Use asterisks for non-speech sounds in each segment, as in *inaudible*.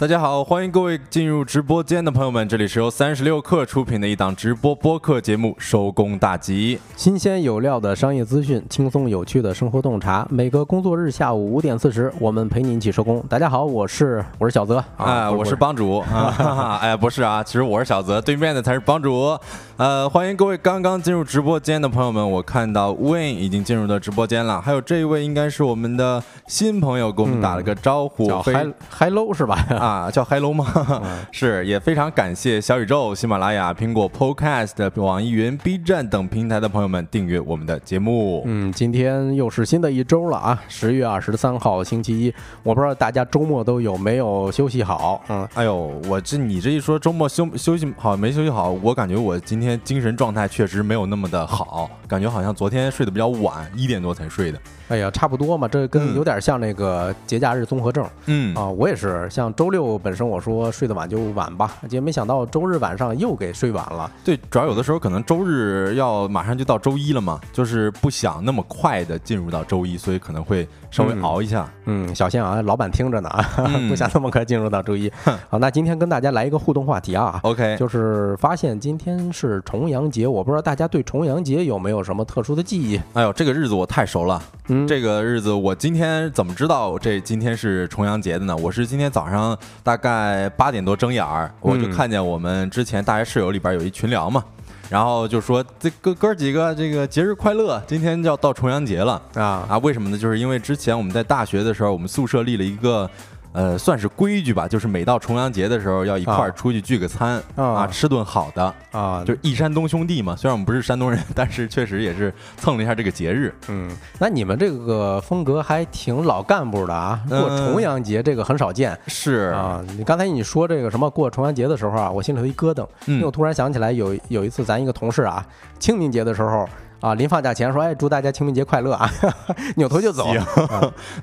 大家好，欢迎各位进入直播间的朋友们，这里是由三十六氪出品的一档直播播客节目《收工大吉》，新鲜有料的商业资讯，轻松有趣的生活洞察。每个工作日下午五点四十，我们陪你一起收工。大家好，我是我是小泽，哎，我是帮主啊，*laughs* *laughs* 哎，不是啊，其实我是小泽，对面的才是帮主。呃，欢迎各位刚刚进入直播间的朋友们，我看到 Win 已经进入到直播间了，还有这一位应该是我们的新朋友，给我们打了个招呼，叫 Hello 是吧？啊，叫 Hello 吗？*laughs* 是，也非常感谢小宇宙、喜马拉雅、苹果 Podcast、网易云、B 站等平台的朋友们订阅我们的节目。嗯，今天又是新的一周了啊，十月二十三号星期一，我不知道大家周末都有没有休息好？嗯，哎呦，我这你这一说周末休休息好没休息好，我感觉我今天精神状态确实没有那么的好，感觉好像昨天睡得比较晚，一点多才睡的。哎呀，差不多嘛，这跟有点像那个节假日综合症。嗯啊，我也是，像周六本身我说睡得晚就晚吧，结果没想到周日晚上又给睡晚了。对，主要有的时候可能周日要马上就到周一了嘛，就是不想那么快的进入到周一，所以可能会稍微熬一下。嗯，小心啊，老板听着呢，*laughs* 不想那么快进入到周一。好，那今天跟大家来一个互动话题啊。*laughs* OK，就是发现今天是重阳节，我不知道大家对重阳节有没有什么特殊的记忆？哎呦，这个日子我太熟了。嗯，这个日子我今天怎么知道这今天是重阳节的呢？我是今天早上大概八点多睁眼儿，我就看见我们之前大学室友里边有一群聊嘛，然后就说这哥哥几个这个节日快乐，今天就要到重阳节了啊啊！为什么呢？就是因为之前我们在大学的时候，我们宿舍立了一个。呃，算是规矩吧，就是每到重阳节的时候，要一块儿出去聚个餐啊，吃顿好的啊，就是一山东兄弟嘛。虽然我们不是山东人，*laughs* 但是确实也是蹭了一下这个节日。嗯，那你们这个风格还挺老干部的啊，过重阳节这个很少见。是啊，你刚才你说这个什么过重阳节的时候啊，我心里头一咯噔，因为我突然想起来有有一次咱一个同事啊，清明节的时候。啊，临放假前说，哎，祝大家清明节快乐啊！*laughs* 扭头就走，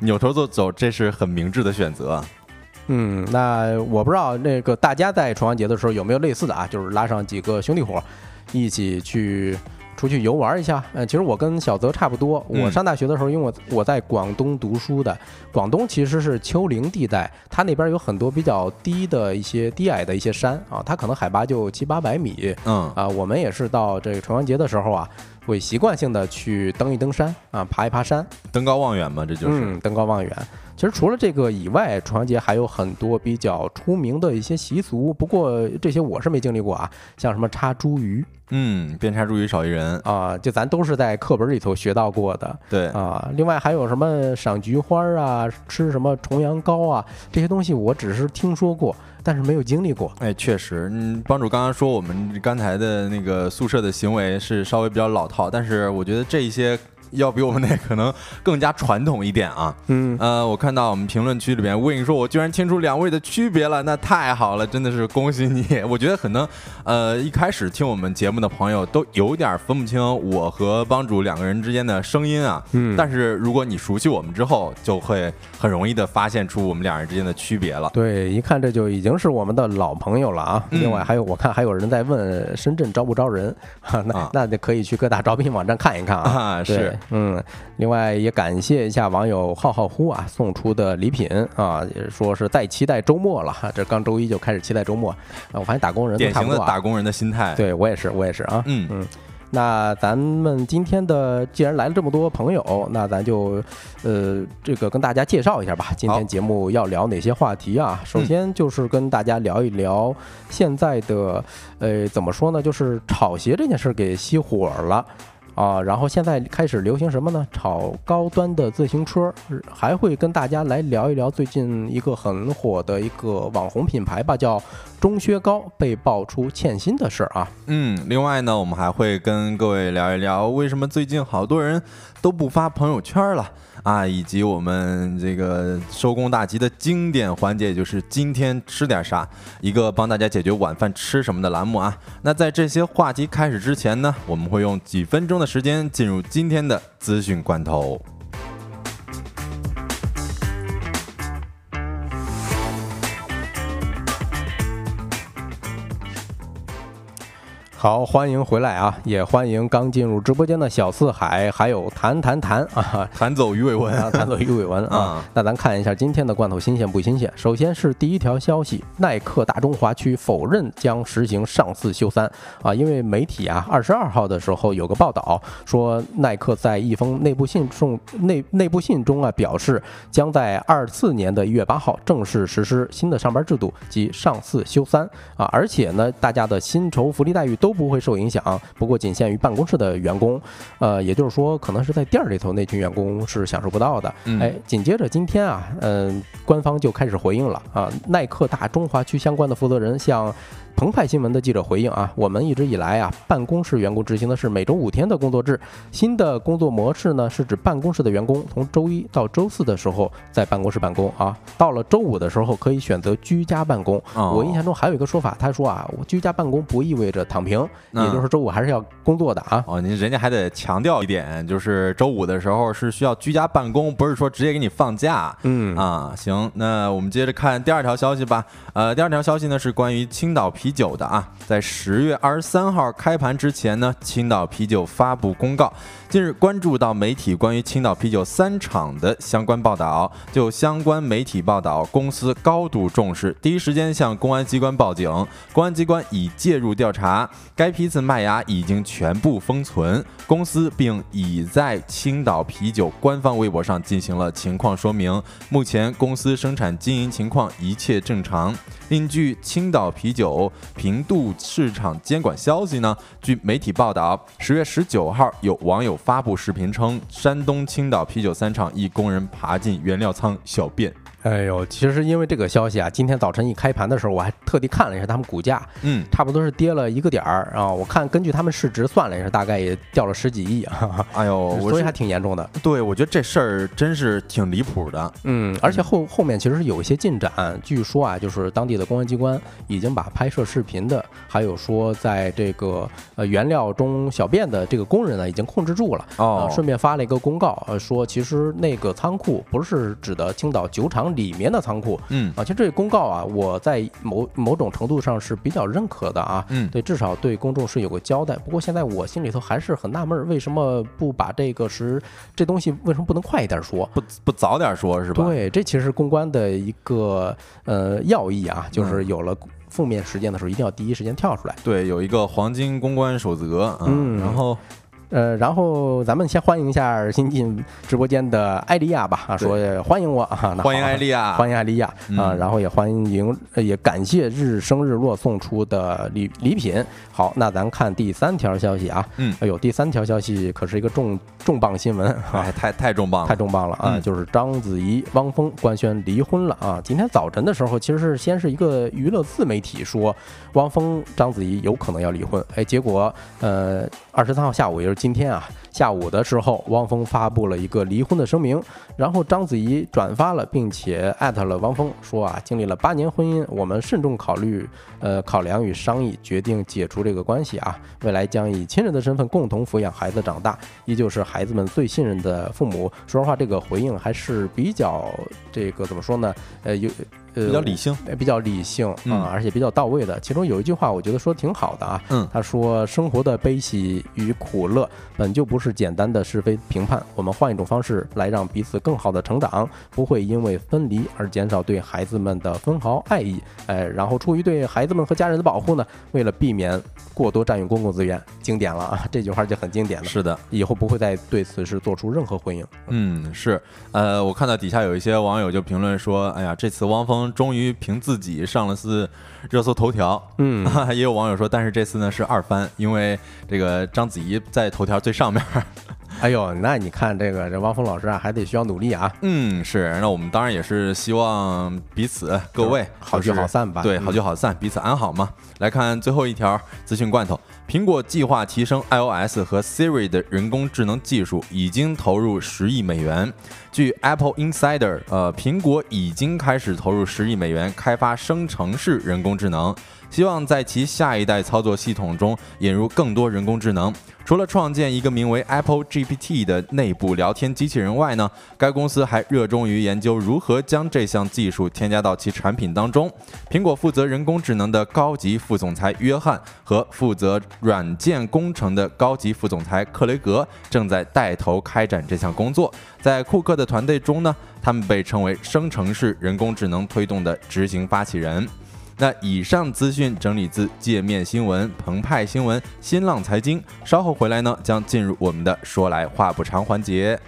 扭头就走，这是很明智的选择。嗯，那我不知道那个大家在重阳节的时候有没有类似的啊，就是拉上几个兄弟伙，一起去出去游玩一下。嗯，其实我跟小泽差不多，我上大学的时候，因为我我在广东读书的，广东其实是丘陵地带，它那边有很多比较低的一些低矮的一些山啊，它可能海拔就七八百米。嗯啊，我们也是到这个重阳节的时候啊。会习惯性的去登一登山啊，爬一爬山，登高望远嘛，这就是登高望远。其实除了这个以外，重阳节还有很多比较出名的一些习俗，不过这些我是没经历过啊。像什么插茱萸，嗯，边插茱萸少一人啊，就咱都是在课本里头学到过的。对啊，另外还有什么赏菊花啊，吃什么重阳糕啊，这些东西我只是听说过。但是没有经历过，哎，确实，嗯，帮主刚刚说我们刚才的那个宿舍的行为是稍微比较老套，但是我觉得这一些。要比我们那可能更加传统一点啊，嗯，呃，我看到我们评论区里边，魏颖说，我居然听出两位的区别了，那太好了，真的是恭喜你。我觉得可能，呃，一开始听我们节目的朋友都有点分不清我和帮主两个人之间的声音啊，嗯，但是如果你熟悉我们之后，就会很容易的发现出我们两人之间的区别了。对，一看这就已经是我们的老朋友了啊。另外还有，我看还有人在问深圳招不招人，那那就可以去各大招聘网站看一看啊。是。嗯，另外也感谢一下网友浩浩乎啊送出的礼品啊，也说是在期待周末了哈，这刚周一就开始期待周末啊。我发现打工人典型的打工人的心态，对我也是，我也是啊。嗯嗯，那咱们今天的既然来了这么多朋友，那咱就呃这个跟大家介绍一下吧。今天节目要聊哪些话题啊？首先就是跟大家聊一聊现在的呃怎么说呢，就是炒鞋这件事给熄火了。啊，然后现在开始流行什么呢？炒高端的自行车，还会跟大家来聊一聊最近一个很火的一个网红品牌吧，叫中靴高被爆出欠薪的事儿啊。嗯，另外呢，我们还会跟各位聊一聊为什么最近好多人都不发朋友圈了。啊，以及我们这个收工大吉的经典环节，也就是今天吃点啥，一个帮大家解决晚饭吃什么的栏目啊。那在这些话题开始之前呢，我们会用几分钟的时间进入今天的资讯关头。好，欢迎回来啊！也欢迎刚进入直播间的小四海，还有弹弹弹啊，弹走鱼尾纹啊，弹走鱼尾纹啊。那咱看一下今天的罐头新鲜不新鲜？首先是第一条消息，耐克大中华区否认将实行上四休三啊，因为媒体啊，二十二号的时候有个报道说，耐克在一封内部信中内内部信中啊表示，将在二四年的一月八号正式实施新的上班制度及上四休三啊，而且呢，大家的薪酬福利待遇都。都不会受影响，不过仅限于办公室的员工，呃，也就是说，可能是在店儿里头那群员工是享受不到的。哎，紧接着今天啊，嗯，官方就开始回应了啊，耐克大中华区相关的负责人向。澎湃新闻的记者回应啊，我们一直以来啊，办公室员工执行的是每周五天的工作制。新的工作模式呢，是指办公室的员工从周一到周四的时候在办公室办公啊，到了周五的时候可以选择居家办公。我印象中还有一个说法，他说啊，我居家办公不意味着躺平，也就是周五还是要工作的啊。哦，您人家还得强调一点，就是周五的时候是需要居家办公，不是说直接给你放假。嗯啊，行，那我们接着看第二条消息吧。呃，第二条消息呢是关于青岛啤。啤酒的啊，在十月二十三号开盘之前呢，青岛啤酒发布公告。近日关注到媒体关于青岛啤酒三厂的相关报道，就相关媒体报道，公司高度重视，第一时间向公安机关报警，公安机关已介入调查，该批次麦芽已经全部封存，公司并已在青岛啤酒官方微博上进行了情况说明，目前公司生产经营情况一切正常。另据青岛啤酒平度市场监管消息呢，据媒体报道，十月十九号有网友发布视频称，山东青岛啤酒三厂一工人爬进原料仓小便。哎呦，其实因为这个消息啊，今天早晨一开盘的时候，我还特地看了一下他们股价，嗯，差不多是跌了一个点儿啊。我看根据他们市值算了一下，大概也掉了十几亿啊。哎呦，*laughs* 所以还挺严重的。对，我觉得这事儿真是挺离谱的。嗯，而且后后面其实是有一些进展，据说啊，就是当地的公安机关已经把拍摄视频的，还有说在这个呃原料中小便的这个工人呢，已经控制住了。哦，顺便发了一个公告，呃，说其实那个仓库不是指的青岛酒厂里面的仓库。嗯啊，其实这个公告啊，我在某某种程度上是比较认可的啊。嗯，对，至少对公众是有个交代。不过现在我心里头还是很纳闷，为什么不把这个是这东西为什么不能快一点说？不不早点说是吧？对，这其实公关的一个呃要义啊，就是有了负面事件的时候，一定要第一时间跳出来。对，有一个黄金公关守则。嗯，然后。呃，然后咱们先欢迎一下新进直播间的艾丽亚吧，啊，说欢迎我啊，欢迎艾丽亚，欢迎艾丽亚啊，然后也欢迎，也感谢日升日落送出的礼礼品。好，那咱看第三条消息啊，嗯，哎呦，第三条消息可是一个重重磅新闻，哎，太太重磅了，太重磅了啊，就是章子怡、汪峰官宣离婚了啊。今天早晨的时候，其实是先是一个娱乐自媒体说汪峰、章子怡有可能要离婚，哎，结果呃，二十三号下午也是。今天啊，下午的时候，汪峰发布了一个离婚的声明，然后章子怡转发了，并且艾特了汪峰，说啊，经历了八年婚姻，我们慎重考虑、呃考量与商议，决定解除这个关系啊，未来将以亲人的身份共同抚养孩子长大，依旧是孩子们最信任的父母。说实话，这个回应还是比较这个怎么说呢？呃，有。比较理性，比较理性啊，而且比较到位的。其中有一句话，我觉得说挺好的啊。嗯，他说：“生活的悲喜与苦乐本就不是简单的是非评判，我们换一种方式来让彼此更好的成长，不会因为分离而减少对孩子们的分毫爱意。哎，然后出于对孩子们和家人的保护呢，为了避免过多占用公共资源，经典了啊！这句话就很经典了。是的，以后不会再对此事做出任何回应。嗯，是。呃，我看到底下有一些网友就评论说：“哎呀，这次汪峰。”终于凭自己上了次热搜头条，嗯，*laughs* 也有网友说，但是这次呢是二番，因为这个章子怡在头条最上面。*laughs* 哎呦，那你看这个这汪峰老师啊，还得需要努力啊。嗯，是，那我们当然也是希望彼此各位好聚好散吧。对，好聚好散，彼此安好嘛。来看最后一条资讯罐头，苹果计划提升 iOS 和 Siri 的人工智能技术，已经投入十亿美元。据 Apple Insider，呃，苹果已经开始投入十亿美元开发生成式人工智能。希望在其下一代操作系统中引入更多人工智能。除了创建一个名为 Apple GPT 的内部聊天机器人外呢，该公司还热衷于研究如何将这项技术添加到其产品当中。苹果负责人工智能的高级副总裁约翰和负责软件工程的高级副总裁克雷格正在带头开展这项工作。在库克的团队中呢，他们被称为生成式人工智能推动的执行发起人。那以上资讯整理自界面新闻、澎湃新闻、新浪财经。稍后回来呢，将进入我们的说来话不长环节。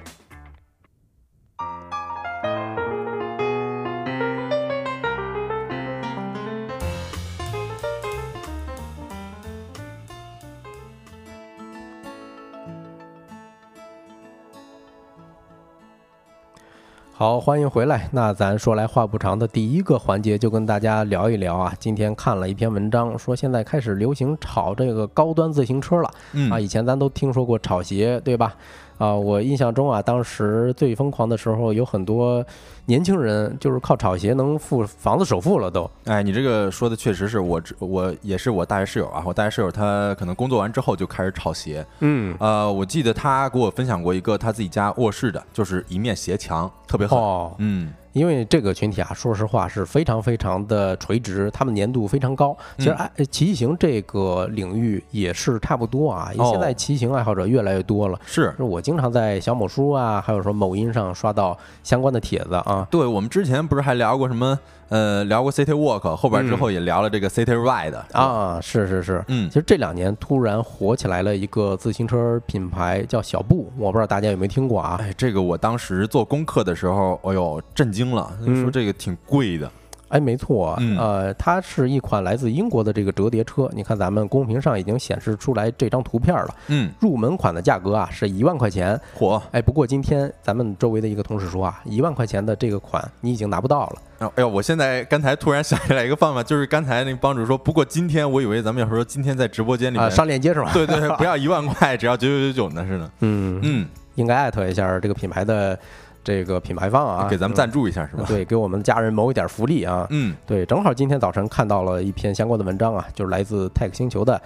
好，欢迎回来。那咱说来话不长的第一个环节，就跟大家聊一聊啊。今天看了一篇文章，说现在开始流行炒这个高端自行车了。嗯啊，以前咱都听说过炒鞋，对吧？啊，我印象中啊，当时最疯狂的时候，有很多年轻人就是靠炒鞋能付房子首付了都。哎，你这个说的确实是我知，我也是我大学室友啊。我大学室友他可能工作完之后就开始炒鞋。嗯，呃，我记得他给我分享过一个他自己家卧室的，就是一面鞋墙，特别厚。哦，嗯因为这个群体啊，说实话是非常非常的垂直，他们粘度非常高。其实嗯爱骑行这个领域也是差不多啊，因为哦现在骑行爱好者越来越多了。是就是我经常在小某书啊，还有说某音上刷到相关的帖子啊。对，我们之前不是还聊过什么？呃，聊过 City Walk，后边之后也聊了这个 City Ride 啊，是是是，嗯其实这两年突然火起来了一个自行车品牌叫小布，我不知道大家有没有听过啊？哎，这个我当时做功课的时候，哎呦，震惊了，嗯说这个挺贵的。哎，没错，嗯呃，它是一款来自英国的这个折叠车，你看咱们公屏上已经显示出来这张图片了。嗯，入门款的价格啊是一万块钱，火。哎，不过今天咱们周围的一个同事说啊，一万块钱的这个款你已经拿不到了。哎呦，我现在刚才突然想起来一个办法，就是刚才那个帮主说，不过今天我以为咱们要说今天在直播间里面，啊，上链接是吧？对对，*laughs* 不要一万块，只要九九九九呢，是呢。嗯，嗯，应该艾特一下这个品牌的这个品牌方啊，给咱们赞助一下是吧？对，给我们家人谋一点福利啊。嗯，对，正好今天早晨看到了一篇相关的文章啊，就是来自 Tech 星球的。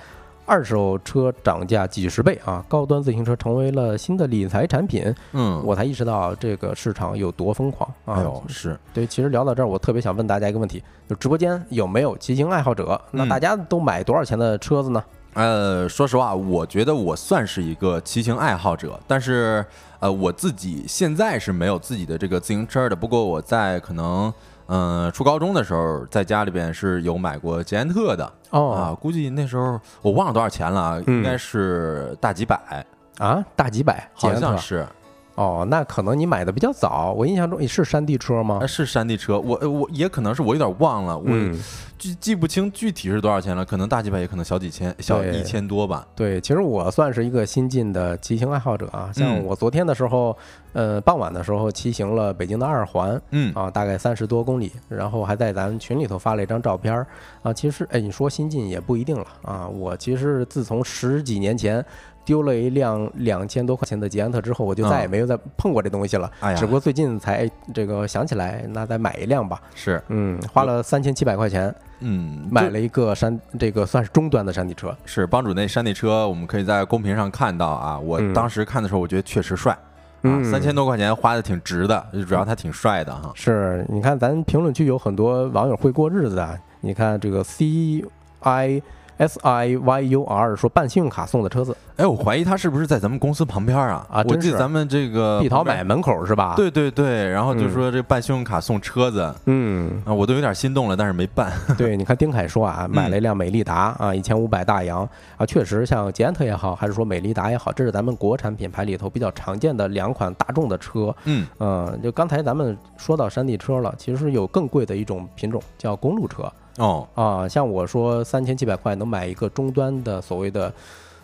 二手车涨价几十倍啊！高端自行车成为了新的理财产品，嗯，我才意识到这个市场有多疯狂啊！哎呦，是对，其实聊到这儿，我特别想问大家一个问题：就直播间有没有骑行爱好者？那嗯大家都买多少钱的车子呢？呃，说实话，我觉得我算是一个骑行爱好者，但是呃，我自己现在是没有自己的这个自行车的。不过我在可能嗯、呃初高中的时候，在家里边是有买过捷安特的啊，哦估计那时候我忘了多少钱了应该是大几百，啊，大几百，好像是。哦，那可能你买的比较早。我印象中你是山地车吗呃，？是山地车，我呃我也可能是我有点忘了，我嗯，记记不清具体是多少钱了，可能大几百，也可能小几千，小一千多吧。对，其实我算是一个新进的骑行爱好者啊。像嗯我昨天的时候，呃，傍晚的时候骑行了北京的二环嗯，啊，大概三十多公里，然后还在咱们群里头发了一张照片儿啊。其实，哎，你说新进也不一定了啊。我其实自从十几年前。丢了一辆两千多块钱的捷安特之后，我就再也嗯没有再碰过这东西了。哎呀只不过最近才哎这个想起来，那再买一辆吧。是，嗯，花了三千七百块钱嗯，买了一个山，这个算是中端的山地车。是帮主那山地车，我们可以在公屏上看到啊。我嗯当时看的时候，我觉得确实帅啊，嗯三千多块钱花的挺值的，主要它挺帅的哈。是，你看咱评论区有很多网友会过日子啊。你看这个 C I S I Y U R 说办信用卡送的车子，哎，我怀疑他是不是在咱们公司旁边啊？啊真是记得咱们这个必淘旁边买门口是吧？，对对对，然后就嗯说这办信用卡送车子嗯，啊，我都有点心动了，但是没办。对，你看丁凯说啊，*laughs* 买了一辆美利达啊，一千五百大洋啊，确实像捷安特也好，还是说美利达也好，这是咱们国产品牌里头比较常见的两款大众的车。嗯，嗯，就刚才咱们说到山地车了，其实有更贵的一种品种叫公路车。哦，啊，像我说三千七百块能买一个终端的所谓的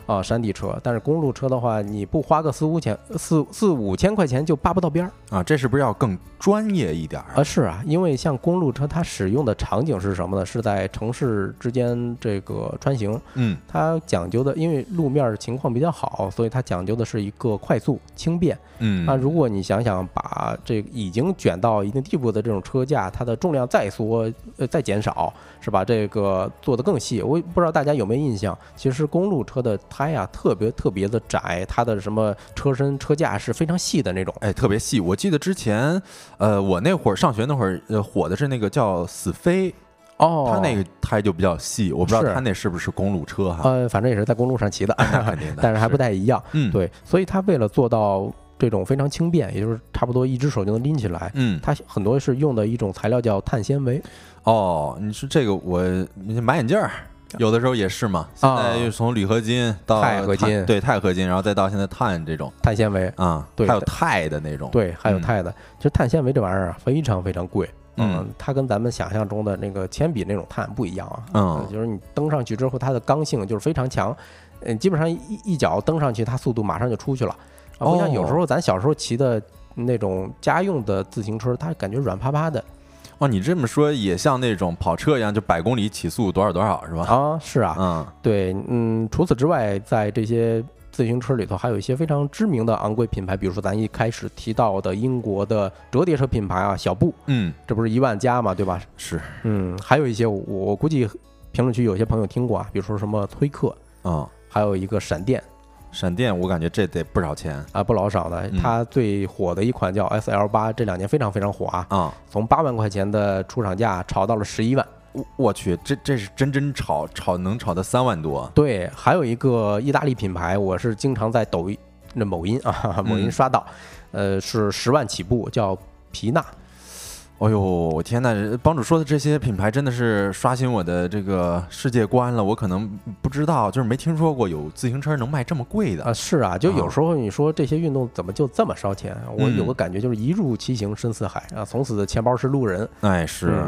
啊，山地车。但是公路车的话，你不花个四五千、四四五千块钱就扒不到边儿啊。这是不是要更专业一点儿啊？是啊，因为像公路车，它使用的场景是什么呢？是在城市之间这个穿行。嗯，它讲究的，因为路面情况比较好，所以它讲究的是一个快速轻便。嗯，那如果你想想把这已经卷到一定地步的这种车架，它的重量再缩呃再减少，是吧？这个做得更细。我不知道大家有没有印象，其实公路车的胎啊特别特别的窄，它的什么车身车架是非常细的那种，哎，特别细。我记得之前呃我那会儿上学那会儿呃火的是那个叫死飞。哦，它那个胎就比较细，我不知道它那是不是公路车哈？呃，反正也是在公路上骑的，肯定的，*laughs* 但是还不太一样。嗯，对，所以它为了做到这种非常轻便，也就是差不多一只手就能拎起来，嗯，它很多是用的一种材料叫碳纤维。哦，你说这个我买眼镜儿有的时候也是嘛，现在又从铝合金到钛合金，对钛合金，然后再到现在碳这种碳纤维啊，对，还有钛的那种，对，还有钛的。其实碳纤维这玩意儿啊，非常非常贵。嗯，它跟咱们想象中的那个铅笔那种碳不一样啊。嗯，就是你蹬上去之后，它的刚性就是非常强。嗯，基本上一一脚蹬上去，它速度马上就出去了。啊，不像有时候咱小时候骑的那种家用的自行车，它感觉软趴趴的。哇，你这么说也像那种跑车一样，就百公里起速多少多少是吧？啊，是啊。嗯，对，嗯，除此之外，在这些。自行车里头还有一些非常知名的昂贵品牌，比如说咱一开始提到的英国的折叠车品牌啊，小布，嗯，这不是一万加嘛，对吧？是，嗯，还有一些我估计评论区有些朋友听过啊，比如说什么崔克啊，还有一个闪电，闪电我感觉这得不少钱啊，不老少的。它最火的一款叫 S L 八，这两年非常非常火啊，啊，从八万块钱的出厂价炒到了十一万。我我去，这这是真真炒炒能炒到三万多？对，还有一个意大利品牌，我是经常在抖音、那某音啊、*laughs* 某音刷到，呃，是十万起步，叫皮纳。哎呦，我天呐，帮主说的这些品牌真的是刷新我的这个世界观了。我可能不知道，就是没听说过有自行车能卖这么贵的啊。是啊，就有时候你说这些运动怎么就这么烧钱？我有个感觉就是一入骑行深似海啊，从此钱包是路人。哎，是。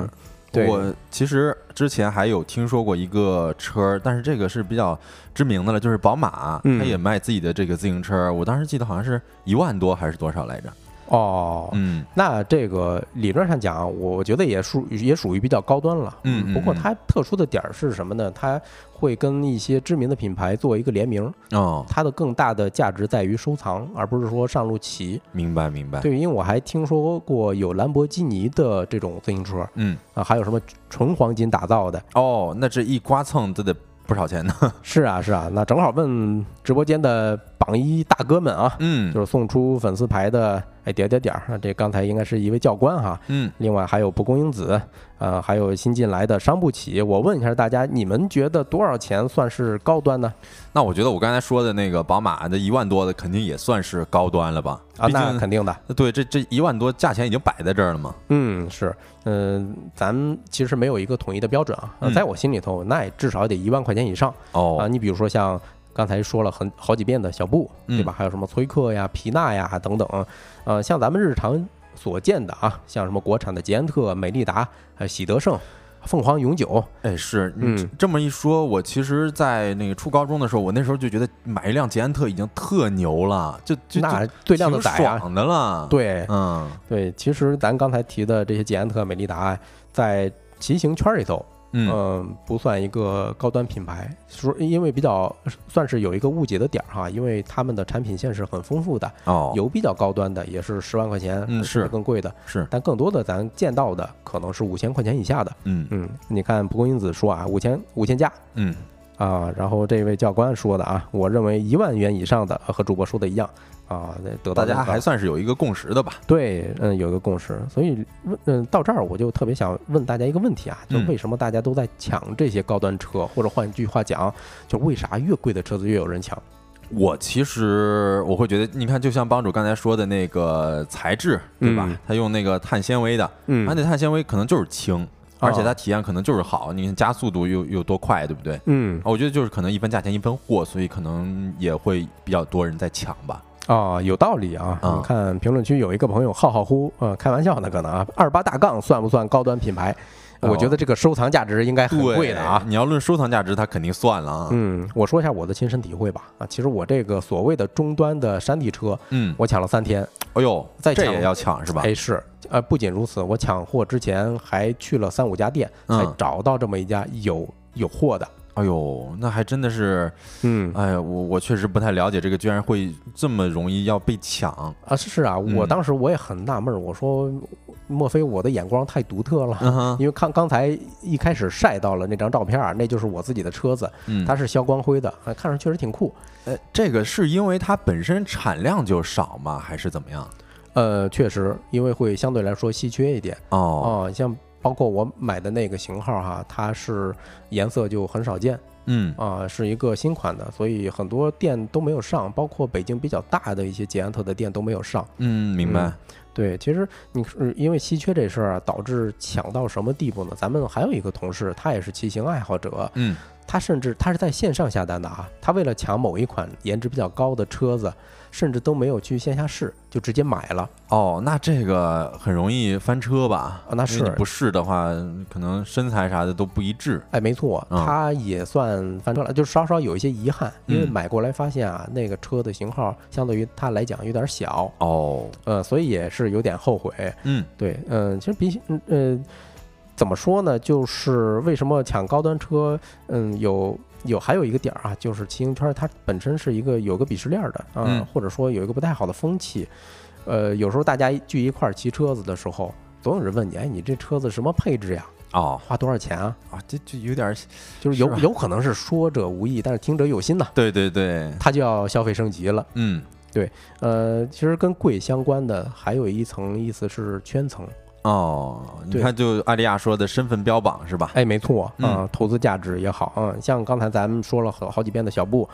我其实之前还有听说过一个车，但是这个是比较知名的了，就是宝马，它也卖自己的这个自行车。我当时记得好像是一万多还是多少来着？哦，嗯，那这个理论上讲，我觉得也属也属于比较高端了。嗯，不过它特殊的点儿是什么呢？它会跟一些知名的品牌做一个联名。哦，它的更大的价值在于收藏，而不是说上路骑。明白，明白。对，因为我还听说过有兰博基尼的这种自行车。嗯，啊，还有什么纯黄金打造的？哦，那这一刮蹭都得不少钱呢。*laughs* 是啊，是啊，那正好问直播间的榜一大哥们啊，嗯，就是送出粉丝牌的。哎，点点点儿，这刚才应该是一位教官哈，嗯，另外还有蒲公英子，呃，还有新进来的伤不起。我问一下大家，你们觉得多少钱算是高端呢？那我觉得我刚才说的那个宝马的一万多的，肯定也算是高端了吧？啊，那肯定的。对，这这一万多价钱已经摆在这儿了嘛？嗯，是，嗯，咱其实没有一个统一的标准啊，在我心里头，那也至少得一万块钱以上。哦，啊，你比如说像。刚才说了很好几遍的小布，对吧？还有什么崔克呀、皮纳呀等等，呃，像咱们日常所见的啊，像什么国产的捷安特、美利达、喜德盛、凤凰永久，哎，是，嗯，这么一说，我其实，在那个初高中的时候，我那时候就觉得买一辆捷安特已经特牛了，就就那对靓的仔啊，爽的了，对，嗯，对，其实咱刚才提的这些捷安特、美利达，在骑行圈里头。嗯，不算一个高端品牌，说因为比较算是有一个误解的点儿哈，因为他们的产品线是很丰富的哦，有比较高端的，也是十万块钱，嗯，是。更贵的，是，但更多的咱见到的可能是五千块钱以下的，嗯。嗯，你看蒲公英子说啊，五千五千加，嗯。啊，然后这位教官说的啊，我认为一万元以上的和主播说的一样。啊，得大家还算是有一个共识的吧？对，嗯，有一个共识。所以问，嗯，到这儿我就特别想问大家一个问题啊，就为什么大家都在抢这些高端车？或者换句话讲，就为啥越贵的车子越有人抢？我其实我会觉得，你看，就像帮主刚才说的那个材质，对吧？他用那个碳纤维的，嗯，那碳纤维可能就是轻，而且它体验可能就是好。你看加速度又又多快，对不对？嗯，我觉得就是可能一分价钱一分货，所以可能也会比较多人在抢吧。啊，有道理啊！你看评论区有一个朋友浩浩乎，呃，开玩笑呢，可能啊，二八大杠算不算高端品牌？我觉得这个收藏价值应该很贵的啊。你要论收藏价值，它肯定算了啊。嗯，我说一下我的亲身体会吧。啊，其实我这个所谓的终端的山地车，嗯，我抢了三天。哎呦，这也要抢是吧？哎，是。呃，不仅如此，我抢货之前还去了三五家店，才找到这么一家有有货的。哎呦，那还真的是，嗯，哎呀，我我确实不太了解这个，居然会这么容易要被抢啊！是啊，我当时我也很纳闷，我说，莫非我的眼光太独特了？因为看刚才一开始晒到了那张照片啊，那就是我自己的车子，它是消光辉的，看上去确实挺酷。呃，这个是因为它本身产量就少吗？还是怎么样？呃，确实，因为会相对来说稀缺一点哦。哦，像。包括我买的那个型号哈，它是颜色就很少见，嗯啊，是一个新款的，所以很多店都没有上，包括北京比较大的一些捷安特的店都没有上。嗯，明白。对，其实你是因为稀缺这事儿啊，导致抢到什么地步呢？咱们还有一个同事，他也是骑行爱好者，嗯。他甚至他是在线上下单的啊，他为了抢某一款颜值比较高的车子，甚至都没有去线下试，就直接买了。哦，那这个很容易翻车吧？啊，那是不试的话，可能身材啥的都不一致。哎，没错，他也算翻车了，就稍稍有一些遗憾，因为买过来发现啊，那个车的型号相对于他来讲有点小哦，呃，所以也是有点后悔。嗯，对，嗯，其实比嗯呃。怎么说呢？就是为什么抢高端车？嗯，有有还有一个点儿啊，就是骑行圈它本身是一个有个鄙视链的啊，或者说有一个不太好的风气。呃，有时候大家聚一块儿骑车子的时候，总有人问你，哎，你这车子什么配置呀？哦，花多少钱啊？啊，这就有点，就是有有可能是说者无意，但是听者有心呐。对对对，他就要消费升级了。嗯，对，呃，其实跟贵相关的还有一层意思是圈层。哦，你看，就艾利亚说的身份标榜是吧？哎，没错，嗯，投资价值也好，嗯，像刚才咱们说了好好几遍的小布，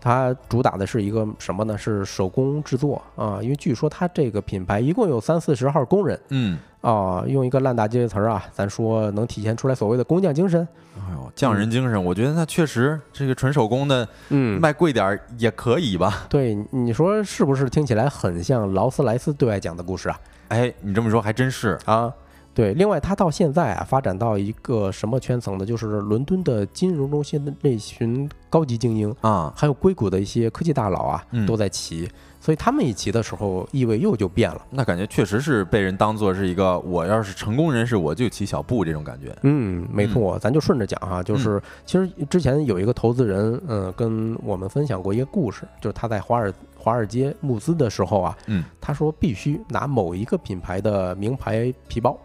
它主打的是一个什么呢？是手工制作啊，因为据说它这个品牌一共有三四十号工人，嗯，啊，用一个烂大街的词儿啊，咱说能体现出来所谓的工匠精神。哎呦，匠人精神，我觉得那确实这个纯手工的，嗯，卖贵点儿也可以吧？对，你说是不是？听起来很像劳斯莱斯对外讲的故事啊？哎，你这么说还真是啊。对，另外他到现在啊，发展到一个什么圈层呢？就是伦敦的金融中心的那群高级精英啊，还有硅谷的一些科技大佬啊，都在骑。所以他们一骑的时候，意味又就变了。那感觉确实是被人当做是一个，我要是成功人士，我就骑小布这种感觉。嗯，没错，咱就顺着讲哈，就是其实之前有一个投资人，嗯，跟我们分享过一个故事，就是他在华尔华尔街募资的时候啊，嗯，他说必须拿某一个品牌的名牌皮包。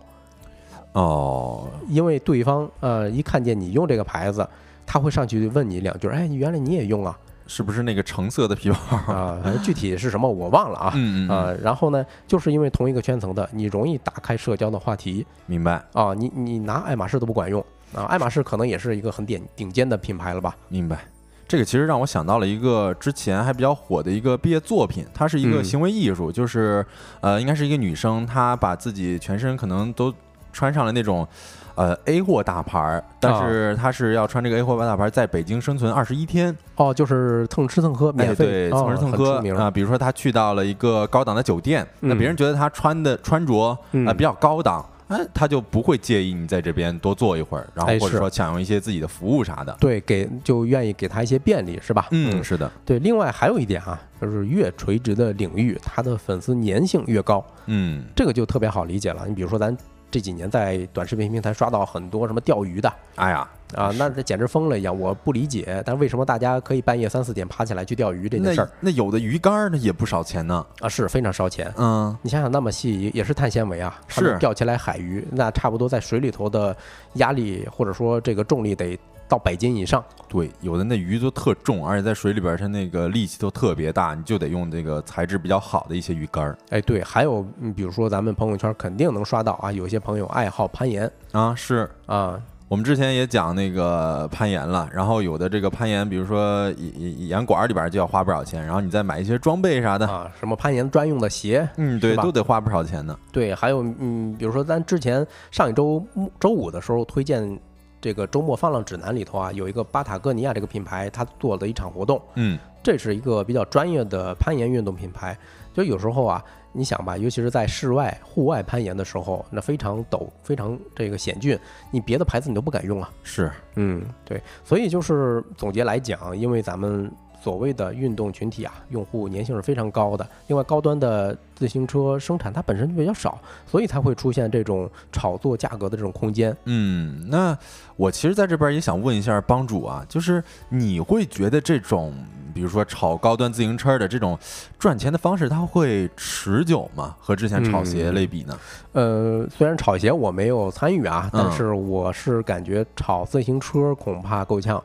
哦，因为对方呃一看见你用这个牌子，他会上去问你两句，哎，原来你也用啊？是不是那个橙色的皮包啊？反正具体是什么我忘了啊。嗯嗯啊，然后呢，就是因为同一个圈层的，你容易打开社交的话题。明白啊？你你拿爱马仕都不管用啊？爱马仕可能也是一个很顶顶尖的品牌了吧？明白。这个其实让我想到了一个之前还比较火的一个毕业作品，它是一个行为艺术，就是呃，应该是一个女生，她把自己全身可能都穿上了那种。呃，A 货大牌，但是他是要穿这个 A 货大牌，在北京生存二十一天。哦，就是蹭吃蹭喝免费，对，蹭吃蹭喝啊。比如说他去到了一个高档的酒店，那别人觉得他穿的穿着啊比较高档，哎，他就不会介意你在这边多坐一会儿，然后或者说享用一些自己的服务啥的。对，给就愿意给他一些便利，是吧？嗯，是的。对，另外还有一点啊，就是越垂直的领域，他的粉丝粘性越高。嗯，这个就特别好理解了。你比如说咱。这几年在短视频平台刷到很多什么钓鱼的，哎呀啊，那这简直疯了一样！我不理解，但为什么大家可以半夜三四点爬起来去钓鱼这件事儿？那有的鱼竿呢也不少钱呢啊，是非常烧钱。嗯，你想想那么细也是碳纤维啊，是钓起来海鱼，那差不多在水里头的压力或者说这个重力得。到百斤以上，对，有的那鱼都特重，而且在水里边它那个力气都特别大，你就得用这个材质比较好的一些鱼竿儿。哎，对，还有，比如说咱们朋友圈肯定能刷到啊，有些朋友爱好攀岩啊，是啊，我们之前也讲那个攀岩了，然后有的这个攀岩，比如说岩岩馆里边就要花不少钱，然后你再买一些装备啥的啊，什么攀岩专用的鞋，嗯，对，都得花不少钱呢。对，还有嗯，比如说咱之前上一周周五的时候推荐。这个周末放浪指南里头啊，有一个巴塔哥尼亚这个品牌，它做的一场活动，嗯，这是一个比较专业的攀岩运动品牌。就有时候啊，你想吧，尤其是在室外、户外攀岩的时候，那非常陡、非常这个险峻，你别的牌子你都不敢用啊。是，嗯，对，所以就是总结来讲，因为咱们。所谓的运动群体啊，用户粘性是非常高的。另外，高端的自行车生产它本身就比较少，所以才会出现这种炒作价格的这种空间。嗯，那我其实在这边也想问一下帮主啊，就是你会觉得这种，比如说炒高端自行车的这种赚钱的方式，它会持久吗？和之前炒鞋类比呢？呃，虽然炒鞋我没有参与啊，但是我是感觉炒自行车恐怕够呛。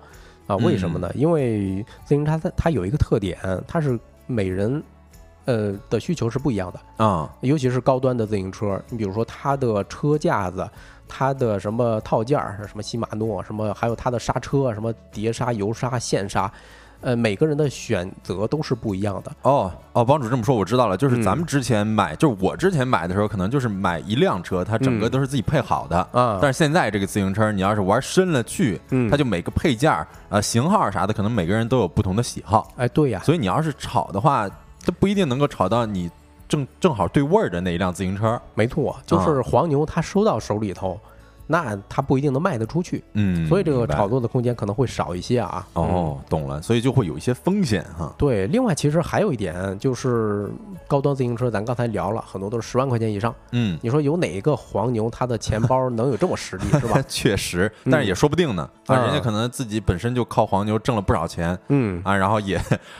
啊，为什么呢？因为自行车它它有一个特点，它是每人呃的需求是不一样的啊，尤其是高端的自行车，你比如说它的车架子、它的什么套件儿，什么禧马诺，什么还有它的刹车，什么碟刹、油刹、线刹。呃，每个人的选择都是不一样的哦哦，帮主这么说我知道了，就是咱们之前买，就是我之前买的时候，可能就是买一辆车，它整个都是自己配好的啊。但是现在这个自行车，你要是玩深了去，它就每个配件儿啊、型号啥的，可能每个人都有不同的喜好。哎，对呀，所以你要是炒的话，它不一定能够炒到你正正好对味儿的那一辆自行车。没错，就是黄牛，他收到手里头。那它不一定能卖得出去，嗯，所以这个炒作的空间可能会少一些啊。哦，懂了，所以就会有一些风险哈。对，另外其实还有一点就是高端自行车，咱刚才聊了很多都是十万块钱以上。嗯，你说有哪一个黄牛他的钱包能有这么实力 *laughs* 是吧？确实，但是也说不定呢。啊，人家可能自己本身就靠黄牛挣了不少钱。嗯啊，然后也，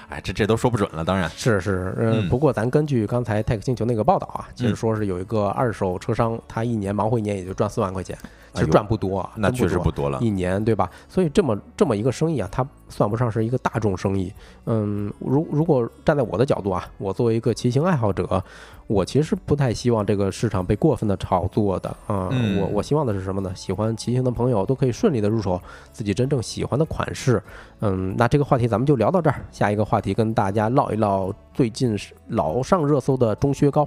哎，这这都说不准了。当然是是，嗯，不过咱根据刚才泰克星球那个报道啊，其实说是有一个二手车商，他一年忙活一年也就赚四万块钱。其实赚不多，那确实不多了，一年对吧？所以这么这么一个生意啊，它算不上是一个大众生意。嗯，如如果站在我的角度啊，我作为一个骑行爱好者，我其实不太希望这个市场被过分的炒作的啊。我我希望的是什么呢？喜欢骑行的朋友都可以顺利的入手自己真正喜欢的款式。嗯，那这个话题咱们就聊到这儿，下一个话题跟大家唠一唠最近老上热搜的中靴高。